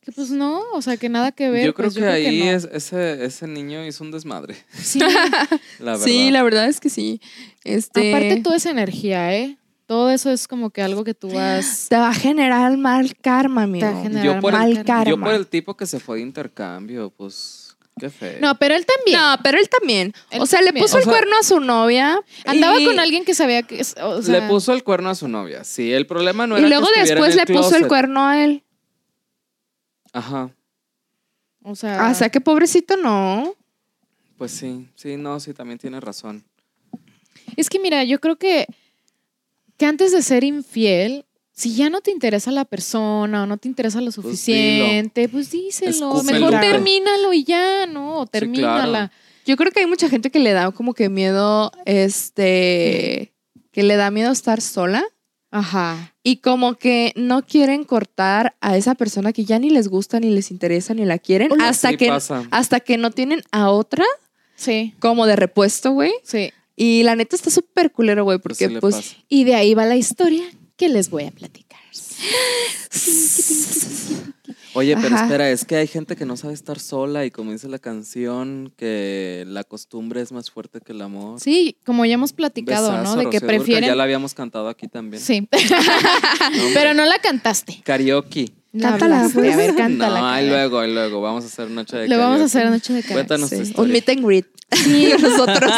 que, pues no, o sea, que nada que ver. Yo creo pues, que ahí no. es- ese, ese niño hizo un desmadre, Sí. la verdad. Sí, la verdad es que sí. Este, Aparte toda esa energía, ¿eh? Todo eso es como que algo que tú vas... te va a generar mal karma, amigo. Te va a generar yo por, mal el, karma. yo por el tipo que se fue de intercambio, pues, qué feo. No, pero él también. No, pero él también. Él o sea, le puso O el cuerno a su novia. Andaba y- con alguien que sabía que... es- O sea, le puso el cuerno a su novia. Sí, el problema no y era luego que estuviera después en le puso el cuerno a él. Ajá. O sea, Ah, o sea, que pobrecito no. Pues sí, sí, no, sí, también tiene razón. es que mira, yo creo que, que antes de ser infiel, si ya no te interesa la persona o no te interesa lo suficiente, pues, díselo. Escúpelo. Mejor termínalo y ya, ¿no? O termínala. Yo creo que hay mucha gente que le da como que miedo, este, que le da miedo estar sola Ajá. Y como que no quieren cortar a esa persona que ya ni les gusta, ni les interesa, ni la quieren, hasta Sí que, pasa. hasta que no tienen a otra Sí, como de repuesto, güey. sí. Y la neta está súper culero, güey, Pues porque sí pues... pasa. Y de ahí va la historia que les voy a platicar. Oye, pero Ajá. espera, es que hay gente que no sabe estar sola y como dice la canción, que la costumbre es más fuerte que el amor. Sí, como ya hemos platicado, Besazo, ¿no? De que Rocío prefieren. Ya la habíamos cantado aquí también. Sí. No. Pero no la cantaste. Karaoke. La Cántala, pues. A ver, cántala. no, ahí cántala. luego, ahí luego. Vamos a hacer noche de Le vamos a karaoke. hacer noche de karaoke. Cuéntanos tu Sí, historia. Un meet and greet. Sí, nosotros.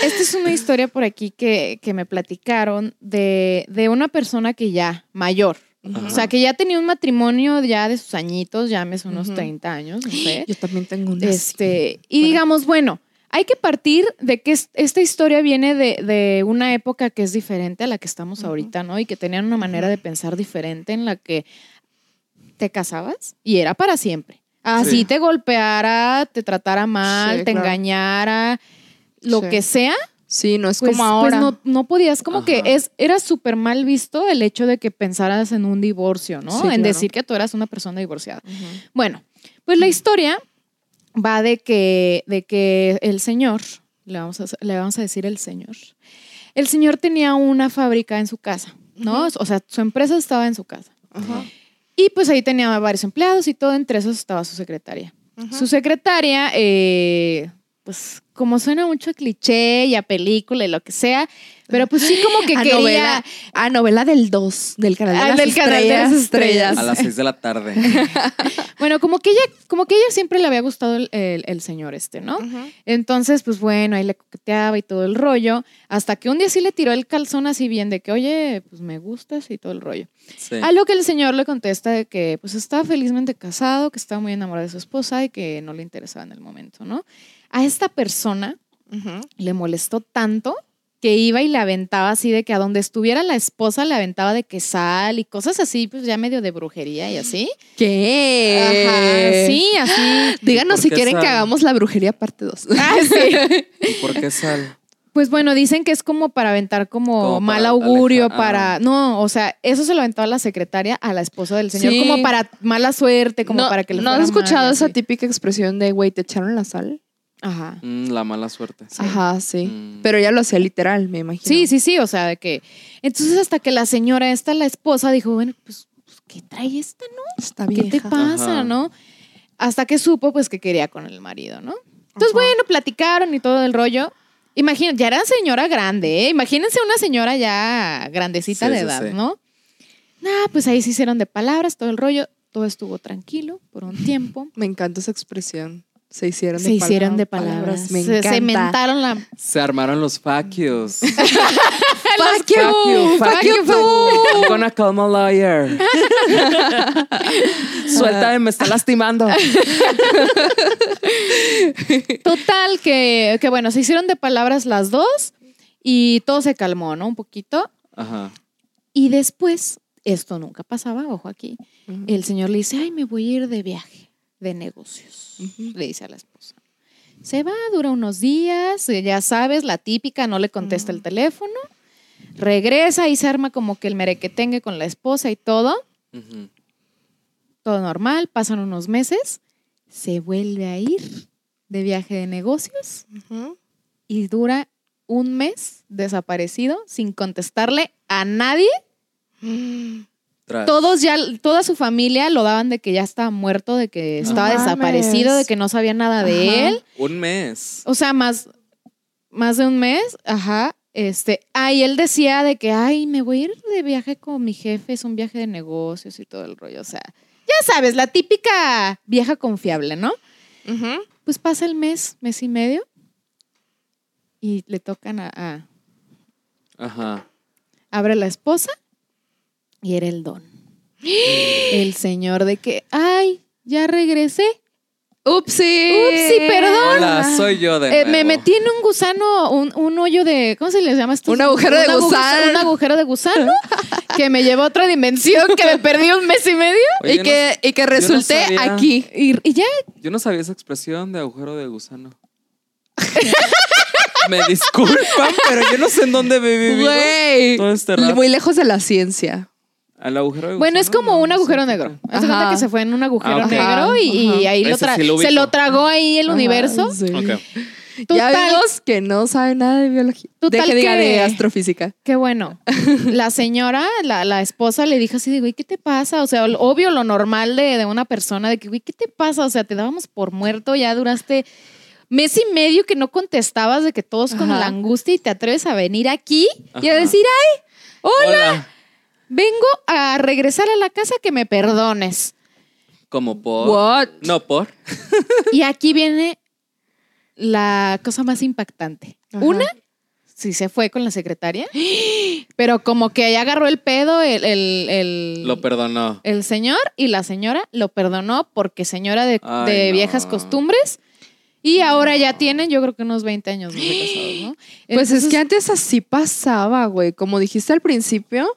Esta es una historia por aquí que, que me platicaron de, de una persona que ya, mayor. O sea, que ya tenía un matrimonio ya de sus añitos, llámese unos Ujú. 30 años, no sé. Yo también tengo así. Este, y Bueno. digamos, bueno, hay que partir de que es- esta historia viene de, de una época que es diferente a la que estamos Ujú. ahorita, ¿no? Y que tenían una manera de pensar diferente en la que te casabas y era para siempre. Así Sí. te golpeara, te tratara mal, Sí, te claro. engañara, lo Sí. que sea, Sí, no es pues, como pues ahora. no, no podías, como que es, era súper mal visto el hecho de que pensaras en un divorcio, ¿no? Sí, en claro. decir que tú eras una persona divorciada. Bueno, pues la historia va de que, de que el señor, le vamos, a, le vamos a decir el señor, el señor tenía una fábrica en su casa, ¿no? O sea, su empresa estaba en su casa. Y pues ahí tenía varios empleados y todo, entre esos estaba su secretaria. Su secretaria, eh, pues como suena mucho a cliché y a película y lo que sea, pero pues sí como que a quería... novela, a novela del 2, del canal de Ah, las del canal de las estrellas. A las 6 de la tarde. Bueno, como que ella, como que ella siempre le había gustado el, el- el señor este, ¿no? Entonces, pues bueno, ahí le coqueteaba y todo el rollo, hasta que un día sí le tiró el calzón así bien de que, oye, pues me gustas y todo el rollo. Sí. A lo que el señor le contesta de que pues estaba felizmente casado, que estaba muy enamorado de su esposa y que no le interesaba en el momento, ¿no? A esta persona le molestó tanto que iba y le aventaba así de que a donde estuviera la esposa le aventaba de que sal y cosas así, pues ya medio de brujería y así. ¿Qué? Ajá, sí, así. Díganos ¿Por si quieren que hagamos la brujería parte 2. Ah, sí. ¿Y por qué sal? Pues bueno, dicen que es como para aventar como, Como mal para augurio, alejar- para... ah. No, o sea, eso se lo aventaba la secretaria a la esposa del señor, Sí. como para mala suerte, como no, para que le ¿No has escuchado esa así. típica expresión de, güey, te echaron la sal? Ajá. Mm, la mala suerte. Ajá, sí. Mm. Pero ella lo hacía literal, me imagino. Sí, sí, sí, o sea, de que... Entonces hasta que la señora esta, la esposa, dijo, bueno, pues, pues, ¿qué trae esta, no? Está ¿Qué te pasa, Ajá. no? Hasta que supo, pues, que quería con el marido, ¿no? Entonces, Ajá. bueno, platicaron y todo el rollo. Imagínense, ya era señora grande, ¿eh? Imagínense una señora ya grandecita Sí, de edad, sí. ¿no? Nah, pues ahí se hicieron de palabras, todo el rollo. Todo estuvo tranquilo por un tiempo. Me encanta esa expresión. Se hicieron Se de hicieron de palabras. Me se encanta. cementaron la... Se armaron los you, fuck you, I'm gonna call my lawyer. Suéltame, me está lastimando. Total, que, que bueno, se hicieron de palabras las dos y todo se calmó, ¿no? Un poquito. Ajá. Y después, esto nunca pasaba, ojo aquí, el señor le dice, ay, me voy a ir de viaje, de negocios, le dice a la esposa. Se va, dura unos días, eh, ya sabes, la típica, no le contesta el teléfono, regresa y se arma como que el merequetengue con la esposa y todo, todo normal, pasan unos meses, se vuelve a ir de viaje de negocios y dura un mes desaparecido sin contestarle a nadie Tras. todos ya, toda su familia lo daban de que ya estaba muerto, de que estaba mames. desaparecido, de que no sabía nada de Ajá. él. Un mes. O sea, más, más de un mes, ajá. Este, ah, y él decía de que, ay, me voy a ir de viaje con mi jefe, es un viaje de negocios y todo el rollo. O sea, ya sabes, la típica vieja confiable, ¿no? Pues pasa el mes, mes y medio, y le tocan a, a- Ajá. abre la esposa y era el don. El señor de que, ay, ya regresé. Upsi. Upsi, perdón. Hola, soy yo de Eh, me metí en un gusano, un, un hoyo de, ¿cómo se les llama esto? Un agujero de gusano. Un agujero de gusano que me llevó a otra dimensión, que me perdí un mes y medio. Oye, y, no- que, y que resulté sabía. aquí. Y, y ya, Yo no sabía esa expresión de agujero de gusano. Me disculpan, pero yo no sé en dónde he vivido. Güey. Todo este rato. Muy lejos de la ciencia. Al agujero de bueno, es como un agujero negro. Haz de cuenta que se fue en un agujero Ah, ok. negro y, ahí lo Ese tra- sí lo se ubico. lo tragó ahí el Ajá, universo. sí. Ok. Ya Total. vemos que no sabe nada de biología. Total de que diga que- de astrofísica. Qué bueno. La señora, la, la esposa le dijo así de, güey, ¿qué te pasa? O sea, lo- obvio lo normal de, de una persona, de que, güey, ¿qué te pasa? O sea, te dábamos por muerto, ya duraste mes y medio que no contestabas, de que todos con Ajá. la angustia y te atreves a venir aquí y a Ajá. decir, ay, Hola. Vengo a regresar a la casa que me perdones. Como por. What? No por. Y aquí viene la cosa más impactante. Ajá. Una, sí se fue con la secretaria, pero como que ya agarró el pedo el, el, el- Lo perdonó. el señor y la señora lo perdonó porque señora de, Ay, de no. viejas costumbres. Y ahora ya tienen, yo creo que unos 20 años de casados, ¿no? Pues es que antes así pasaba, güey. Como dijiste al principio,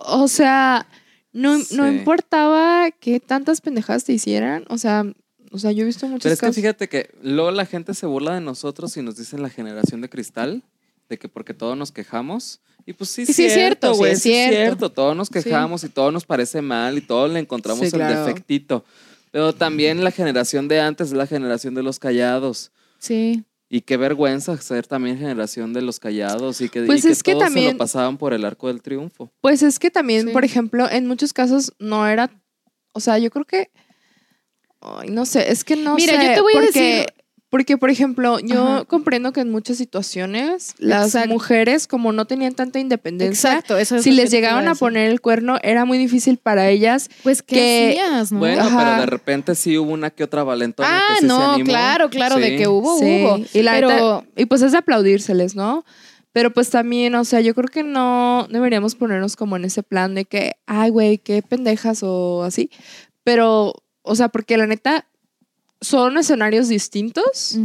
o sea, no, no importaba que tantas pendejadas te hicieran. O sea, o sea, yo he visto muchos Pero es que fíjate que luego la gente se burla de nosotros y nos dicen la generación de cristal, de que porque todos nos quejamos. Y pues sí, Y sí es cierto, güey, es sí es cierto. cierto. Todos nos quejamos y todo nos parece mal y todos le encontramos Sí, el defectito. Pero también la generación de antes es la generación de los callados. Sí. Y qué vergüenza ser también generación de los callados y que, y Pues que es que todos se lo pasaban por el arco del triunfo. Pues es que también, Sí. por ejemplo, en muchos casos no era. O sea, yo creo que. Ay, no sé, es que no Mira, sé. yo te voy a decir- Porque, por ejemplo, yo Ajá. comprendo que en muchas situaciones las Exacto. mujeres, como no tenían tanta independencia, Exacto, eso es si les llegaban a poner el cuerno, era muy difícil para ellas. Pues, ¿qué que- hacías, no? Bueno, Ajá. pero de repente sí hubo una que otra valentona ah, que sí se no, animó. claro, claro, de que hubo, Sí, hubo. Y, la pero, neta- y pues es de aplaudírseles, ¿no? Pero pues también, o sea, yo creo que no deberíamos ponernos como en ese plan de que, ay, güey, qué pendejas o así. Pero, o sea, porque la neta son escenarios distintos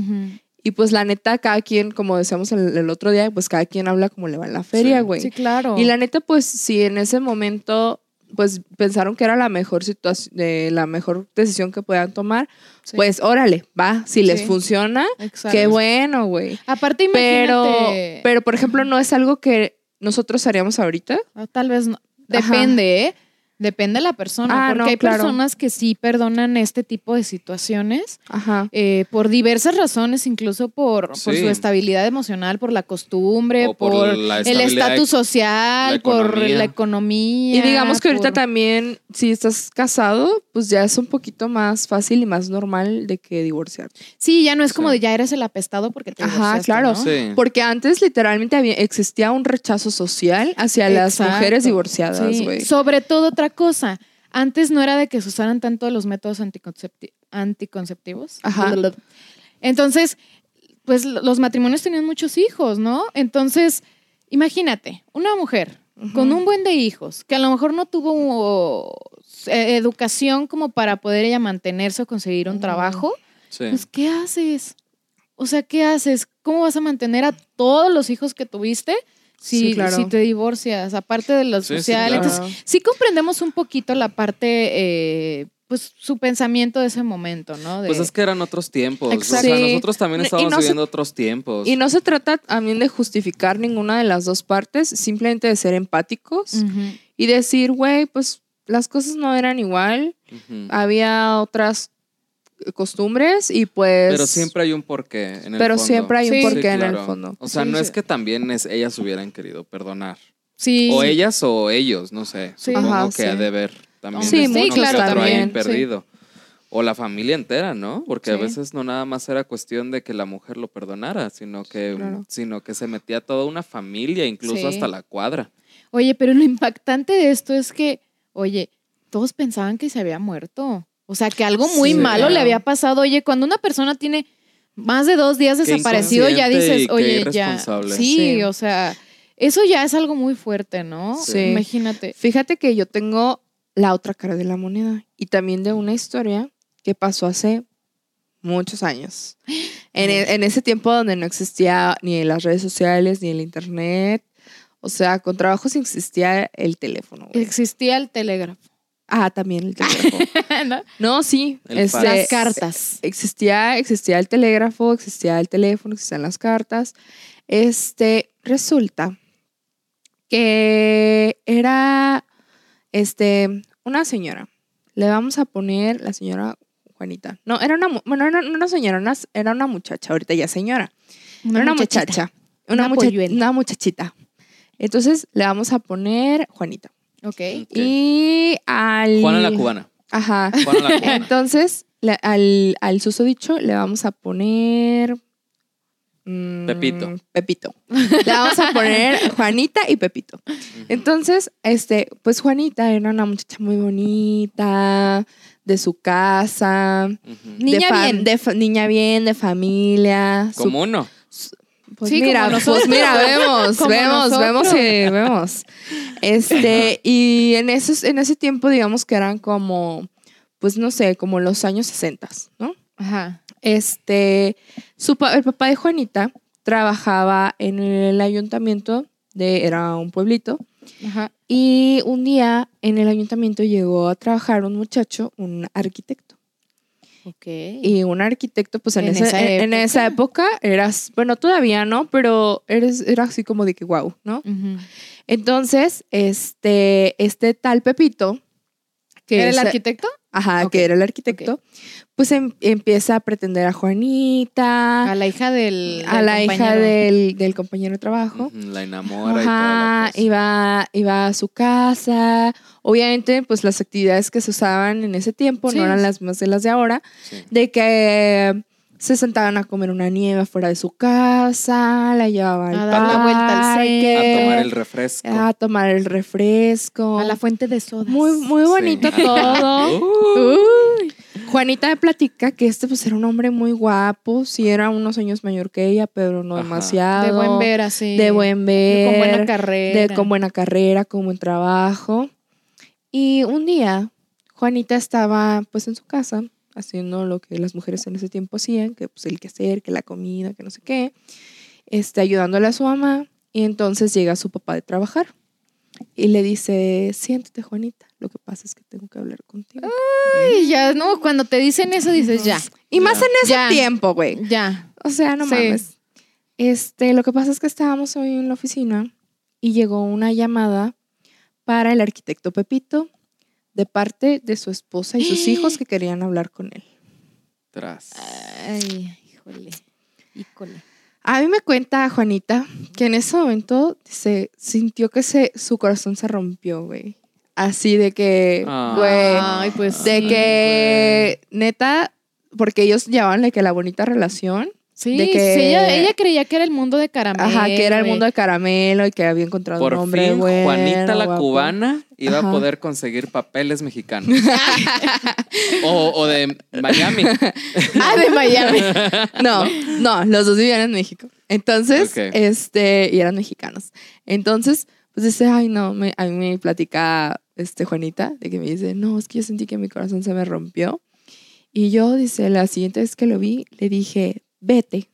y pues la neta cada quien, como decíamos el, el otro día, pues cada quien habla como le va en la feria, güey. Sí, claro. Y la neta, pues si en ese momento pues pensaron que era la mejor situación, la mejor decisión que podían tomar, Sí. pues órale, va, si les funciona, Exacto. qué bueno, güey. Aparte, Pero, imagínate. pero, por ejemplo, no es algo que nosotros haríamos ahorita. Ah, Tal vez no. Ajá. Depende, ¿eh? Depende de la persona. Ah, porque no, hay claro. personas que sí perdonan este tipo de situaciones Ajá. eh, por diversas razones, incluso por, su estabilidad emocional, por la costumbre, O por por, la el estatus social, la por la economía. Y digamos que ahorita también, si estás casado, pues ya es un poquito más fácil y más normal de que divorciarte. Sí, ya no es como Sí. de ya eres el apestado porque te Ajá, claro. ¿no? Sí. Porque antes literalmente había, existía un rechazo social hacia las mujeres divorciadas, Sí, güey. Sobre todo otra cosa. Antes no era de que se usaran tanto los métodos anticoncepti- anticonceptivos. Ajá. Entonces, pues lo- los matrimonios tenían muchos hijos, ¿no? Entonces, imagínate, una mujer con un buen de hijos, que a lo mejor no tuvo eh, educación como para poder ella mantenerse o conseguir un trabajo, Sí. pues ¿qué haces? O sea, ¿qué haces? ¿Cómo vas a mantener a todos los hijos que tuviste si, Sí, claro. si te divorcias? Aparte de lo Sí, sí, social. claro. Entonces, sí comprendemos un poquito la parte, eh, pues su pensamiento de ese momento, ¿no? De- Pues es que eran otros tiempos. Exacto. O sea, Sí. nosotros también se- viviendo otros tiempos. Y no se trata también de justificar ninguna de las dos partes, simplemente de ser empáticos y decir, güey, pues las cosas no eran igual, había otras costumbres y pues... Pero siempre hay un porqué en el Pero fondo. siempre hay un Sí. porqué en el fondo. O sea, Sí, no sí. es que también es, ellas hubieran querido perdonar. Sí. O ellas o ellos, no sé. Sí. Supongo Ajá, que sí. ha de ver también. Sí, que claro, otro ahí también, sí. perdido. O la familia entera, ¿no? Porque a veces no nada más era cuestión de que la mujer lo perdonara, sino que, Claro. sino que se metía toda una familia, incluso Sí. hasta la cuadra. Oye, pero lo impactante de esto es que, oye, todos pensaban que se había muerto. O sea, que algo muy Sí. malo le había pasado. Oye, cuando una persona tiene más de dos días desaparecido, ya dices, oye, ya. Sí, Sí. o sea, eso ya es algo muy fuerte, ¿no? Sí. Imagínate. Fíjate que yo tengo la otra cara de la moneda y también de una historia que pasó hace muchos años. En, e- en ese tiempo donde no existía ni las redes sociales ni el internet. O sea, con trabajos existía el teléfono. güey. Existía el telégrafo. Ah, también el teléfono. ¿no? No, sí. Este. Las cartas. Existía, existía el telégrafo, existía el teléfono, existían las cartas. Este, resulta que era este, una señora. Le vamos a poner la señora Juanita. No, era una, bueno, era una señora, una- era una muchacha, ahorita ya señora. era una muchachita. muchacha. Una, Una mucha- una muchachita. Entonces le vamos a poner Juanita. Ok. Ok. Y al... Juana la cubana. Ajá. Juana la cubana. Entonces, le- al, al susodicho le vamos a poner mm, Pepito. Pepito. Le vamos a poner Juanita y Pepito. Entonces, este, pues Juanita era una muchacha muy bonita, de su casa, Ujú. de Niña fa- bien. de fa- niña bien, de familia. su- Como uno. Pues Sí, mira, pues mira, vemos, vemos, nosotros. vemos y vemos. Este, y en esos, en ese tiempo, digamos que eran como, pues no sé, como los años 60, ¿no? Ajá. Este, su el papá de Juanita trabajaba en el ayuntamiento de, era un pueblito, Ajá. y un día en el ayuntamiento llegó a trabajar un muchacho, un arquitecto. Ok. Y un arquitecto, pues en, esa en- en época. esa época eras, bueno, todavía no, pero eres, era así como de que wow, ¿no? Entonces, este, este tal Pepito, que ¿Era el arquitecto? Ajá, que era el arquitecto, pues em- empieza a pretender a Juanita, A la hija del. a del la hija del, del compañero de trabajo. La enamora Ajá, y la iba, a su casa. Obviamente, pues las actividades que se usaban en ese tiempo Sí. no eran las mismas de las de ahora. Sí. De que se sentaban a comer una nieve fuera de su casa, la llevaban A dar la vuelta al parque, A tomar el refresco. a tomar el refresco. A la fuente de sodas. muy, muy bonito Sí. todo. Uh, Juanita me platica que este pues era un hombre muy guapo, sí era unos años mayor que ella, pero no Ajá. demasiado. De buen ver, así. De buen ver. Con buena carrera. de con buena carrera, con buen trabajo. Y un día, Juanita estaba pues en su casa haciendo lo que las mujeres en ese tiempo hacían, que pues el quehacer, que la comida, que no sé qué, este, ayudándole a su mamá. Y entonces llega su papá de trabajar y le dice, siéntate Juanita, lo que pasa es que tengo que hablar contigo. Ay, ya, no, cuando te dicen eso dices ya. y más Ya. en ese Ya. tiempo, güey. Ya. O sea, no Sí. mames. Este, lo que pasa es que estábamos hoy en la oficina y llegó una llamada para el arquitecto Pepito de parte de su esposa y sus hijos que querían hablar con él. Tras. Ay, híjole. Híjole. A mí me cuenta Juanita que en ese momento se sintió que se, su corazón se rompió, güey. Así de que, Ah. güey, Ay, pues de sí. que neta, porque ellos llevaban de que la bonita relación, Sí, de que- sí, ella, ella creía que era el mundo de caramelo. ajá, que era el mundo de caramelo y que había encontrado Por un hombre fin, bueno, Juanita la guapo. cubana iba Ajá. a poder conseguir papeles mexicanos. o, o de Miami. Ah, de Miami. No, no, los dos vivían en México. Entonces, este, y eran mexicanos. Entonces, pues dice, ay, no, me, a mí me platica este Juanita, de que me dice, no, es que yo sentí que mi corazón se me rompió. Y yo, dice, la siguiente vez que lo vi, le dije, vete,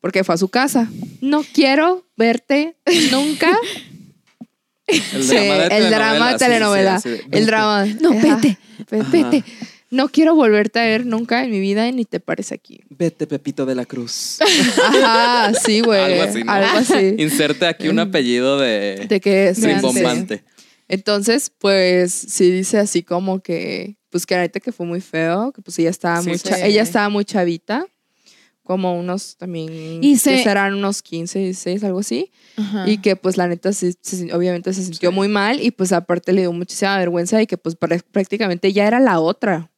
porque fue a su casa. No quiero verte nunca. El Sí, el drama de sí, sí, telenovela. así de, el drama. No, vete, vete. vete. No quiero volverte a ver nunca en mi vida y ni te pares aquí. Vete, Pepito de la Cruz. Ajá, sí, güey. Algo así, ¿no? Algo así. Inserte aquí un apellido de, De que sí, rimbombante. Entonces, pues sí dice así como que, pues que ahorita que fue muy feo, que pues ella estaba Sí, muy, ella estaba muy chavita, como unos también, Y que se- serán unos 15, 16, algo así, Ajá. y que pues la neta sí, se- obviamente se sintió Sí. muy mal y pues aparte le dio muchísima vergüenza y que pues prá- prácticamente ya era la otra.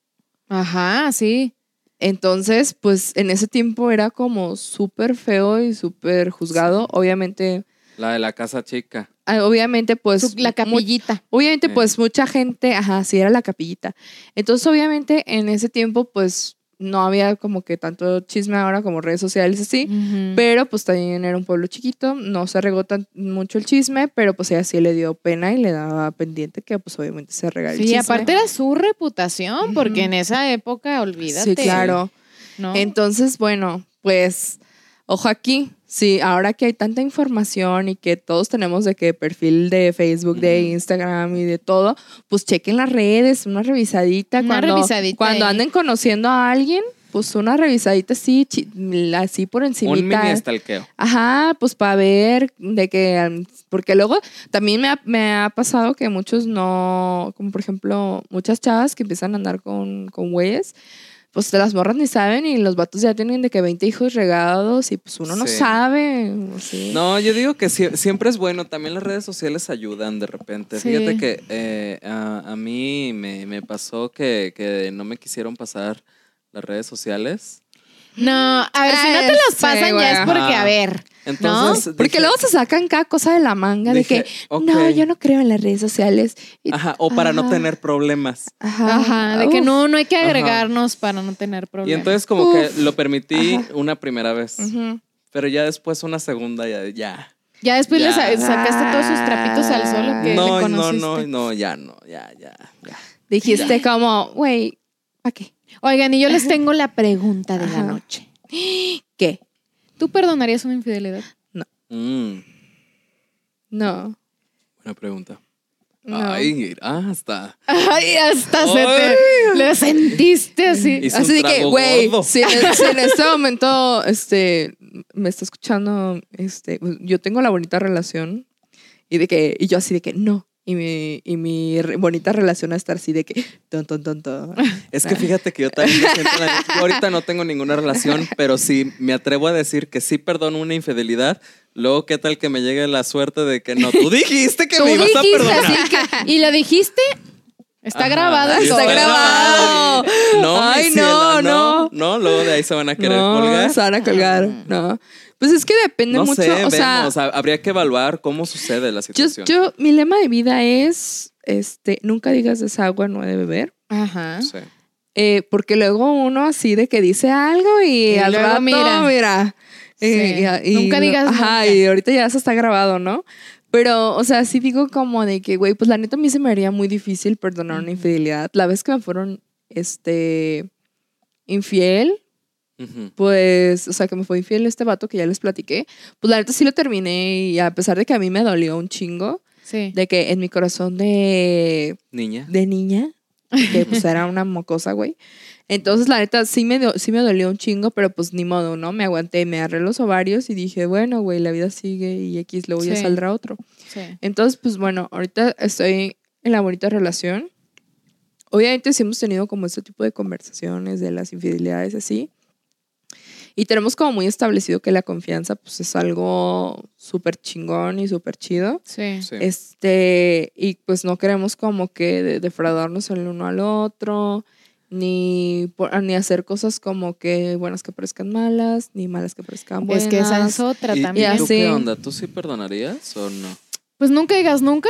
Ajá, sí. Entonces, pues en ese tiempo era como súper feo y súper juzgado, obviamente, La de la casa chica. ah, obviamente pues la capillita. Obviamente, Sí. pues mucha gente, ajá, sí era la capillita. Entonces, obviamente, en ese tiempo, pues no había como que tanto chisme ahora como redes sociales así. Pero pues también era un pueblo chiquito, no se regó tan mucho el chisme, pero pues ella sí le dio pena y le daba pendiente que pues obviamente se regara el Sí, chisme. aparte era su reputación, porque en esa época, olvídate. Sí, claro. ¿no? Entonces, bueno, pues ojo aquí. Sí, ahora que hay tanta información y que todos tenemos de que perfil de Facebook, de. Instagram y de todo, pues chequen las redes, una revisadita. Una cuando, revisadita Cuando ahí. anden conociendo a alguien, pues una revisadita así, así por encima. Un mini estalqueo. Ajá, pues para ver de que, um, porque luego también me ha, me ha pasado que muchos no, como por ejemplo, muchas chavas que empiezan a andar con, con güeyes, pues las morras ni saben y los vatos ya tienen de que 20 hijos regados y pues uno no Sí. sabe. ¿sí? No, yo digo que sie- siempre es bueno. También las redes sociales ayudan de repente. Sí. Fíjate que eh, a, a mí me, me pasó que, que no me quisieron pasar las redes sociales. No, a ver, si no te las sí, pasan ya es porque, a ver. Entonces, Porque dije- luego se sacan cada cosa de la manga Dije, de que no, yo no creo en las redes sociales. Y- Ajá, o para no tener problemas. Ajá, Ajá, de que no, no hay que Ajá. agregarnos para no tener Y problemas. entonces como que lo permití Ajá. una primera vez. Ujú. Pero ya después una segunda, ya. ya. ya después le Ya. sacaste todos sus trapitos al sol ¿o que No, le no, conociste. no, no, ya no, ya, ya. ya. Dijiste como, güey, ¿para qué? Oigan, y yo les tengo la pregunta de la noche. ¿Qué? ¿Tú perdonarías una infidelidad? Mm, No. buena pregunta. No. Ay, hasta. Ay, hasta se Ay. te le sentiste así. Hizo un Así de que, güey, si, en- si en este momento este, me está escuchando, este, yo tengo la bonita relación y de que, y yo así de que no. Y mi, y mi re- bonita relación a estar así de que, ton, ton, ton, ton. Es que fíjate que yo también me siento en la- yo ahorita no tengo ninguna relación, pero sí me atrevo a decir que sí perdono una infidelidad. Luego, ¿qué tal que me llegue la suerte de que no? Tú dijiste que Tú me ibas a perdonar. así que- y lo dijiste. Está grabado. Está grabado. No, Ay, ciela, no, no, no. luego de ahí se van a querer no, colgar. se van a colgar. No. Pues es que depende No mucho. sé, o sea, vemos, ha- habría que evaluar cómo sucede la yo, situación. yo, mi lema de vida es, este, nunca digas de esa agua no he de beber. Ajá. Sí. Eh, porque luego uno así de que dice algo y, Y al luego rato, mira. mira. eh, Sí. y- y- Nunca digas Ajá, nunca. y ahorita ya eso está grabado, ¿no? Pero, o sea, sí digo como de que, güey, pues la neta a mí se me haría muy difícil perdonar una infidelidad. La vez que me fueron, este, infiel, pues, o sea, que me fue infiel este vato que ya les platiqué, pues la neta sí lo terminé y a pesar de que a mí me dolió un chingo, Sí. de que en mi corazón de Niña. de niña, que pues era una mocosa, güey. Entonces, la neta, sí me, do- sí me dolió un chingo, pero pues ni modo, ¿no? Me aguanté, me agarré los ovarios y dije, bueno, güey, la vida sigue y X, luego ya Sí. saldrá otro. sí. Entonces, pues bueno, ahorita estoy en la bonita relación. Obviamente sí hemos tenido como este tipo de conversaciones de las infidelidades así. Y tenemos como muy establecido que la confianza pues es algo súper chingón y súper chido. Sí. Sí. Este, y pues no queremos como que de- defraudarnos el uno al otro, ni, por- ni hacer cosas como que buenas que parezcan malas, ni malas que parezcan buenas. Es que esa es otra ¿Y, y también. tú así. qué onda? ¿Tú sí perdonarías o no? Pues nunca digas nunca,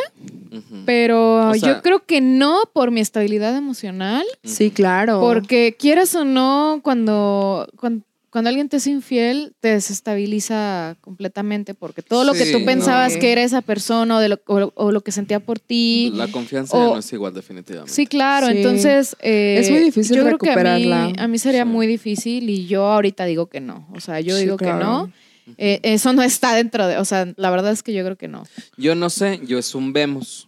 pero O sea- yo creo que no por mi estabilidad emocional, Sí, claro. porque quieras o no, cuando, cuando, cuando alguien te es infiel, te desestabiliza completamente, porque todo lo que tú pensabas no. que era esa persona o, de lo, o, o lo que sentía por ti. La confianza o- ya no es igual, definitivamente. Sí, claro. Sí. Entonces, eh, Es muy difícil yo creo que a mí, recuperarla. a mí sería Sí. muy difícil y yo ahorita digo que no. O sea, yo Sí, digo que no. Eh, eso no está dentro de, o sea, la verdad es que yo creo que no. Yo no sé, yo es un vemos.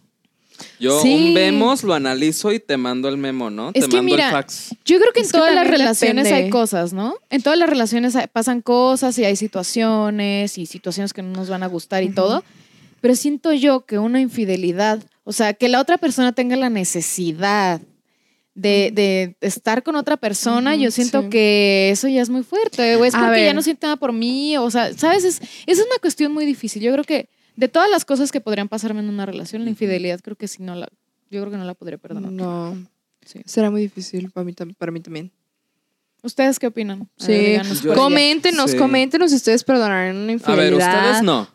Yo Sí. un vemos, lo analizo y te mando el memo, ¿no? Es te que mando mira, el fax. Yo creo que en Es que todas las relaciones depende. hay cosas, ¿no? En todas las relaciones hay- pasan cosas y hay situaciones y situaciones que no nos van a gustar y todo. Pero siento yo que una infidelidad, o sea, que la otra persona tenga la necesidad de, de estar con otra persona, yo siento sí. que eso ya es muy fuerte. O es A porque ya no siente nada por mí. O sea, ¿sabes? Es, es una cuestión muy difícil. Yo creo que de todas las cosas que podrían pasarme en una relación, la infidelidad creo que sí no la, yo creo que no la podría perdonar. No. Sí. Será muy difícil para mí, para mí también. ¿Ustedes qué opinan? A Sí. ver. Coméntenos, Sí. coméntenos si ustedes perdonaron una A infidelidad. ver, ustedes no.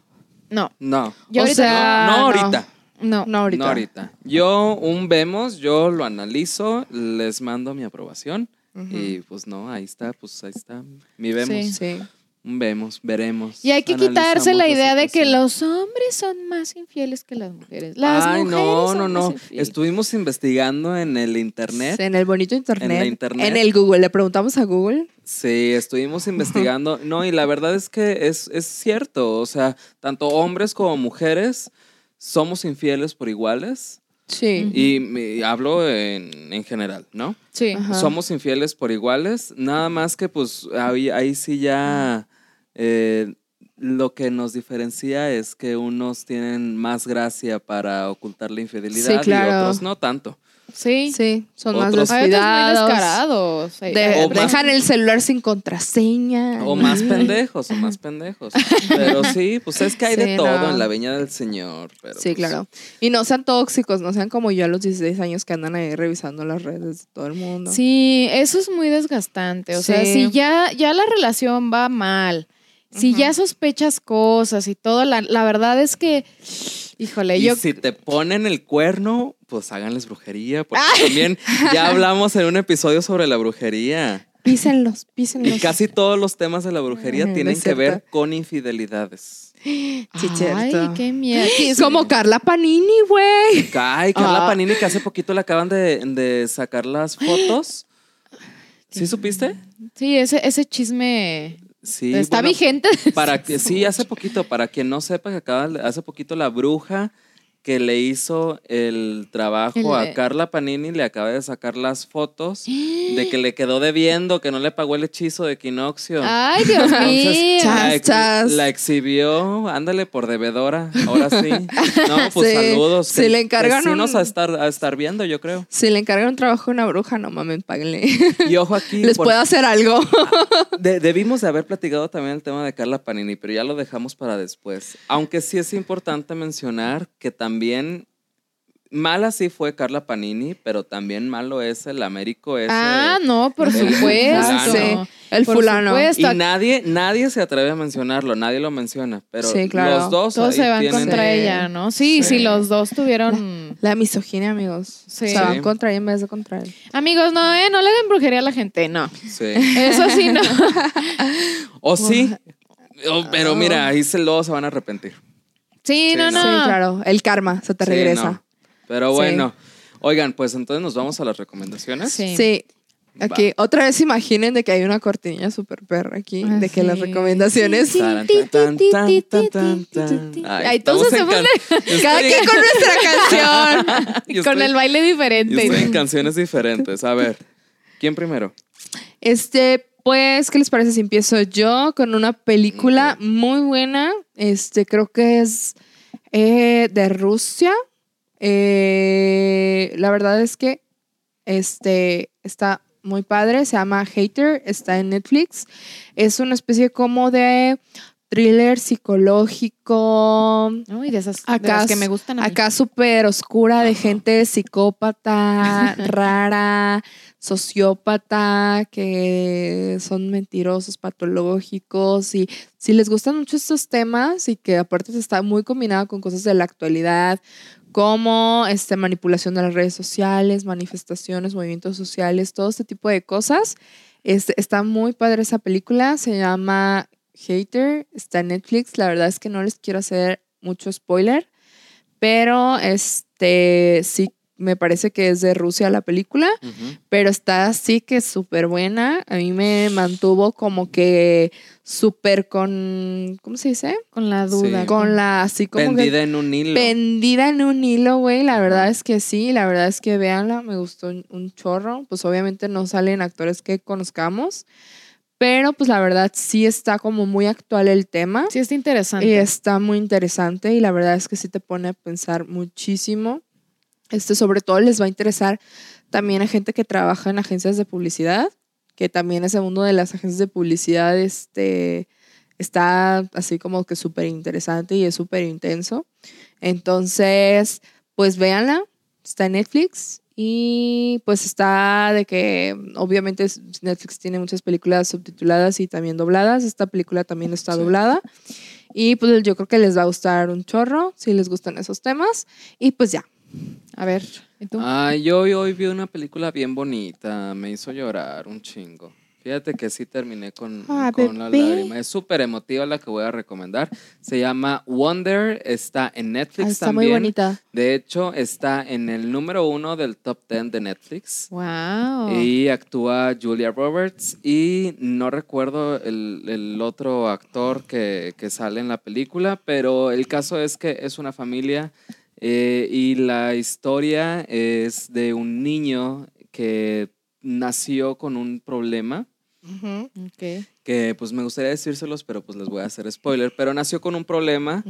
No, No. yo O ahorita sea, no, no no. ahorita. no. No, ahorita. No ahorita. Yo un vemos, yo lo analizo, les mando mi aprobación y pues no, ahí está, pues ahí está. Mi vemos. Sí. Sí. Un vemos, veremos. Y hay que quitarse la idea de que los hombres son más infieles que las mujeres. Las Ay, mujeres no, son no, no. Estuvimos investigando en el internet. En el bonito internet. En la internet. En el Google. Le preguntamos a Google. Sí, estuvimos investigando. No, y la verdad es que es, es cierto. O sea, tanto hombres como mujeres somos infieles por iguales. Sí. Y me- hablo en, en general, ¿no? Sí. Ajá. Somos infieles por iguales. Nada más que, pues, ahí, ahí sí ya eh, lo que nos diferencia es que unos tienen más gracia para ocultar la infidelidad Sí, claro. y otros no tanto. Sí. Sí, son más Otros- muy descuidados. descarados. De- más- dejan el celular sin contraseña. O más pendejos, o más pendejos. Pero sí, pues es que hay de todo no. en la viña del Señor. Pero Sí, pues, claro. Y no sean tóxicos, no sean como yo a los 16 años que andan ahí revisando las redes de todo el mundo. Sí, eso es muy desgastante. O sea, si ya, ya la relación va mal, si ya sospechas cosas y todo, la, la verdad es que, híjole, Y yo... si te ponen el cuerno, pues háganles brujería. Porque también ya hablamos en un episodio sobre la brujería. Písenlos, písenlos. Y casi todos los temas de la brujería Ujú, tienen que ver con infidelidades. Sí, Ay, qué miedo. Es como Carla Panini, güey. Ay, Carla Ah. Panini, que hace poquito le acaban de, de sacar las fotos. ¿Sí supiste? Sí, ese, ese chisme Sí. está bueno, vigente. Para que, sí, hace poquito, para quien no sepa que acaba, hace poquito la bruja que le hizo el trabajo El- a Carla Panini le acaba de sacar las fotos de que le quedó debiendo, que no le pagó el hechizo de equinoccio. Ay, Dios Entonces, mío. Chas, la, ex- chas. la exhibió, ándale por devedora, ahora sí. No, pues Sí, saludos. si que- le sí un- nos a estar, a estar viendo, yo creo. Si le encargan un trabajo a una bruja, no mames, páguenle. Y ojo aquí, Les por- puedo hacer algo. de- debimos de haber platicado también el tema de Carla Panini, pero ya lo dejamos para después. Aunque sí es importante mencionar que también mala sí fue Carla Panini, pero también malo es el Américo ese. Ah, no, por supuesto. fulano. Sí, el Por fulano. supuesto. Y nadie, nadie se atreve a mencionarlo, nadie lo menciona, pero Sí, claro. los dos Todos ahí se van tienen- contra Sí. ella, ¿no? Sí, sí, Sí. los dos tuvieron... La misoginia, amigos. Sí. Se van Sí. contra ella en vez de contra él. Amigos, no, ¿eh? No le den brujería a la gente, no. Sí. Eso sí, no. O sí, pero mira, ahí se, luego se van a arrepentir. Sí, Sí, no, no. no. Sí, claro. El karma se te Sí, regresa. no. Pero Sí. bueno, oigan, pues entonces nos vamos a las recomendaciones. Sí. Sí. Aquí, otra vez imaginen de que hay una cortinilla super perra aquí, Ah, de que las recomendaciones. Sí, Taran, ti, tan, ti, tan, ti, tan, ti, tan, ti, tan. ti, ti. Ay, todos se Yo Cada quien con nuestra canción. Con estoy- el baile diferente. estoy en canciones diferentes. A ver, ¿quién primero? Este, pues, ¿qué les parece si empiezo yo con una película muy buena? Este, creo que es eh, de Rusia. Eh, la verdad es que este está muy padre. Se llama Hater, está en Netflix. Es una especie como de thriller psicológico. Uy, de esas de Acá, las que me gustan a acá súper oscura de gente psicópata, rara, sociópata, que son mentirosos, patológicos. Y si les gustan mucho estos temas y que aparte está muy combinado con cosas de la actualidad, como este, manipulación de las redes sociales, manifestaciones, movimientos sociales, todo este tipo de cosas. Este, está muy padre esa película, se llama Hater, está en Netflix. La verdad es que no les quiero hacer mucho spoiler, pero este sí me parece que es de Rusia la película, pero está así que súper buena. A mí me mantuvo como que súper con, ¿cómo se dice? Con la duda. Sí. Con la así como que Pendida en un hilo. pendida en un hilo, güey. La verdad es que sí, la verdad es que véanla, me gustó un, un chorro. Pues obviamente no salen actores que conozcamos, pero pues la verdad sí está como muy actual el tema. Sí, está interesante. Y está muy interesante y la verdad es que sí te pone a pensar muchísimo. Este, sobre todo les va a interesar también a gente que trabaja en agencias de publicidad, que también ese mundo de las agencias de publicidad este, está así como que súper interesante y es súper intenso. Entonces, pues véanla, está en Netflix y pues está de que obviamente Netflix tiene muchas películas subtituladas y también dobladas. Esta película también está Sí. doblada. Y pues yo creo que les va a gustar un chorro si les gustan esos temas. Y pues ya. A ver, ¿y tú? Ay, yo hoy, hoy vi una película bien bonita, me hizo llorar un chingo. Fíjate que sí terminé con, Ah, con la lágrima. Es súper emotiva la que voy a recomendar. Se llama Wonder, está en Netflix Ah, está también. muy bonita. De hecho, está en el número uno del top 10 de Netflix. Wow. Y actúa Julia Roberts y no recuerdo el, el otro actor que, que sale en la película, pero el caso es que es una familia eh, y la historia es de un niño que nació con un problema. Que pues me gustaría decírselos, pero pues les voy a hacer spoiler, pero nació con un problema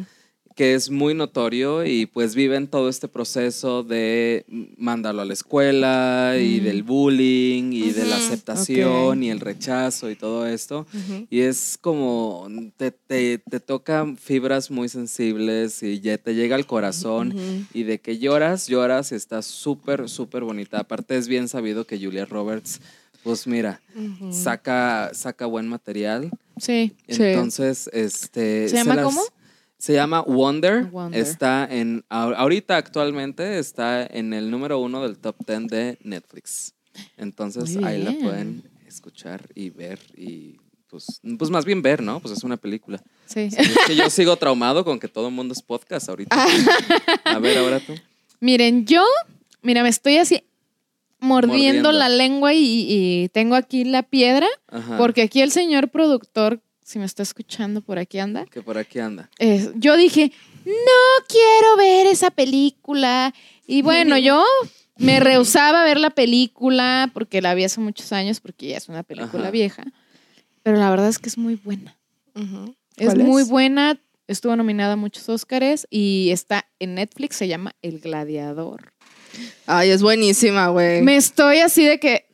que es muy notorio y pues viven todo este proceso de mandarlo a la escuela y Mm. del bullying y de la aceptación y el rechazo y todo esto. Y es como, te, te, te toca fibras muy sensibles y ya te llega al corazón. Y de que lloras, lloras y está súper, súper bonita. Aparte es bien sabido que Julia Roberts, pues mira, saca, saca buen material. Sí. Sí. Entonces, este... ¿Se llama las- cómo? Se llama Wonder. Wonder. Está en, ahor- ahorita actualmente está en el número uno del top 10 de Netflix. Entonces ahí la pueden escuchar y ver y pues, pues más bien ver, ¿no? Pues es una película. Sí. Es que yo sigo traumado con que todo el mundo es podcast ahorita. A ver, ahora tú. Miren, yo, mira, me estoy así mordiendo, Mordiendo. la lengua y, y tengo aquí la piedra, Ajá. porque aquí el señor productor, si me está escuchando, por aquí anda. Que por aquí anda. eh, yo dije, no quiero ver esa película. Y bueno, yo me rehusaba a ver la película porque la vi hace muchos años, porque ya es una película Ajá. vieja. Pero la verdad es que es muy buena. Es ¿Cuál muy buena. Estuvo nominada a muchos Óscares y está en Netflix, se llama El Gladiador. Ay, es buenísima, güey. Me estoy así de que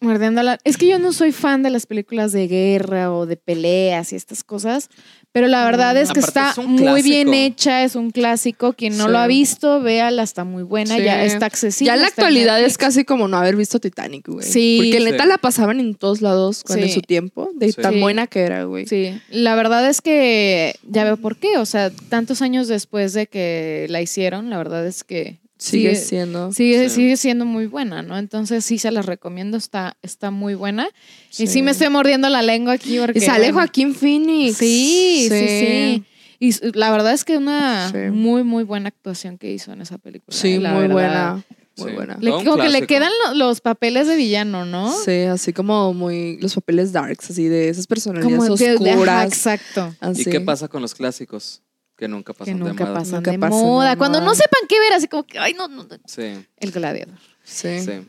mordiendo la... Es que yo no soy fan de las películas de guerra o de peleas y estas cosas, pero la verdad es que Aparte está es muy bien hecha, es un clásico. Quien no Sí. lo ha visto, véala, está muy buena, Sí. ya está accesible. ya en la en actualidad es casi como no haber visto Titanic, güey. Sí. Porque Sí. neta la pasaban en todos lados cuando en su tiempo, de Sí. tan buena que era, güey. Sí, la verdad es que ya veo por qué. O sea, tantos años después de que la hicieron, la verdad es que Sigue sigue, siendo. sigue, Sí. sigue siendo muy buena, ¿no? Entonces sí se las recomiendo, está, está muy buena. Y sí me estoy mordiendo la lengua aquí porque... Y sale bueno, Joaquín Phoenix. Sí, sí, sí. Y la verdad es que una Sí. muy, muy buena actuación que hizo en esa película. Sí, eh, la muy verdad. buena. Muy Sí. buena. Le- como que le quedan lo- los papeles de villano, ¿no? Sí, así como muy los papeles darks, así de esas personalidades Como de- de- ajá, oscuras. exacto. así. ¿Y qué pasa con los clásicos? Que nunca Que pasan de nunca moda. pasan Nunca de pasan de moda. Cuando no sepan qué ver, así como que, ay, no, no, no. Sí. El gladiador. Sí. Sí.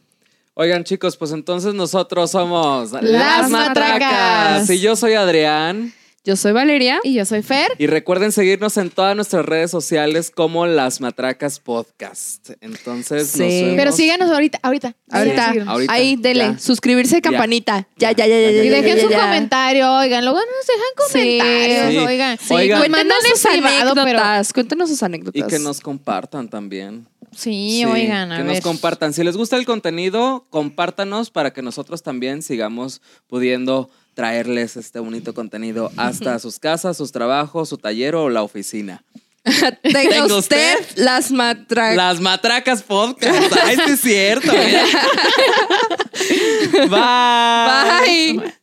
Oigan, chicos, pues entonces nosotros somos Las Matracas. Y yo soy Adrián. Yo soy Valeria. Y yo soy Fer. Y recuerden seguirnos en todas nuestras redes sociales como Las Matracas Podcast. Entonces, Sí. nos vemos. Pero síganos ahorita, ahorita. Ahorita, ahorita, ahí, dele, ya. suscribirse, campanita. Ya, ya, ya, ya, ya. Y dejen su comentario, oigan. Luego nos dejan comentarios, oigan. Oigan. Pues mandan Cuéntenos sus privado, pero... anécdotas. Cuéntenos sus anécdotas. Y que nos compartan también. Sí, Sí, oigan, a que ver. nos compartan. Si les gusta el contenido, compártanos para que nosotros también sigamos pudiendo traerles este bonito contenido hasta sus casas, sus trabajos, su taller o la oficina. Tenga usted usted las matracas. Las Matracas Podcast. Ay, sí es cierto. mira. Bye. Bye.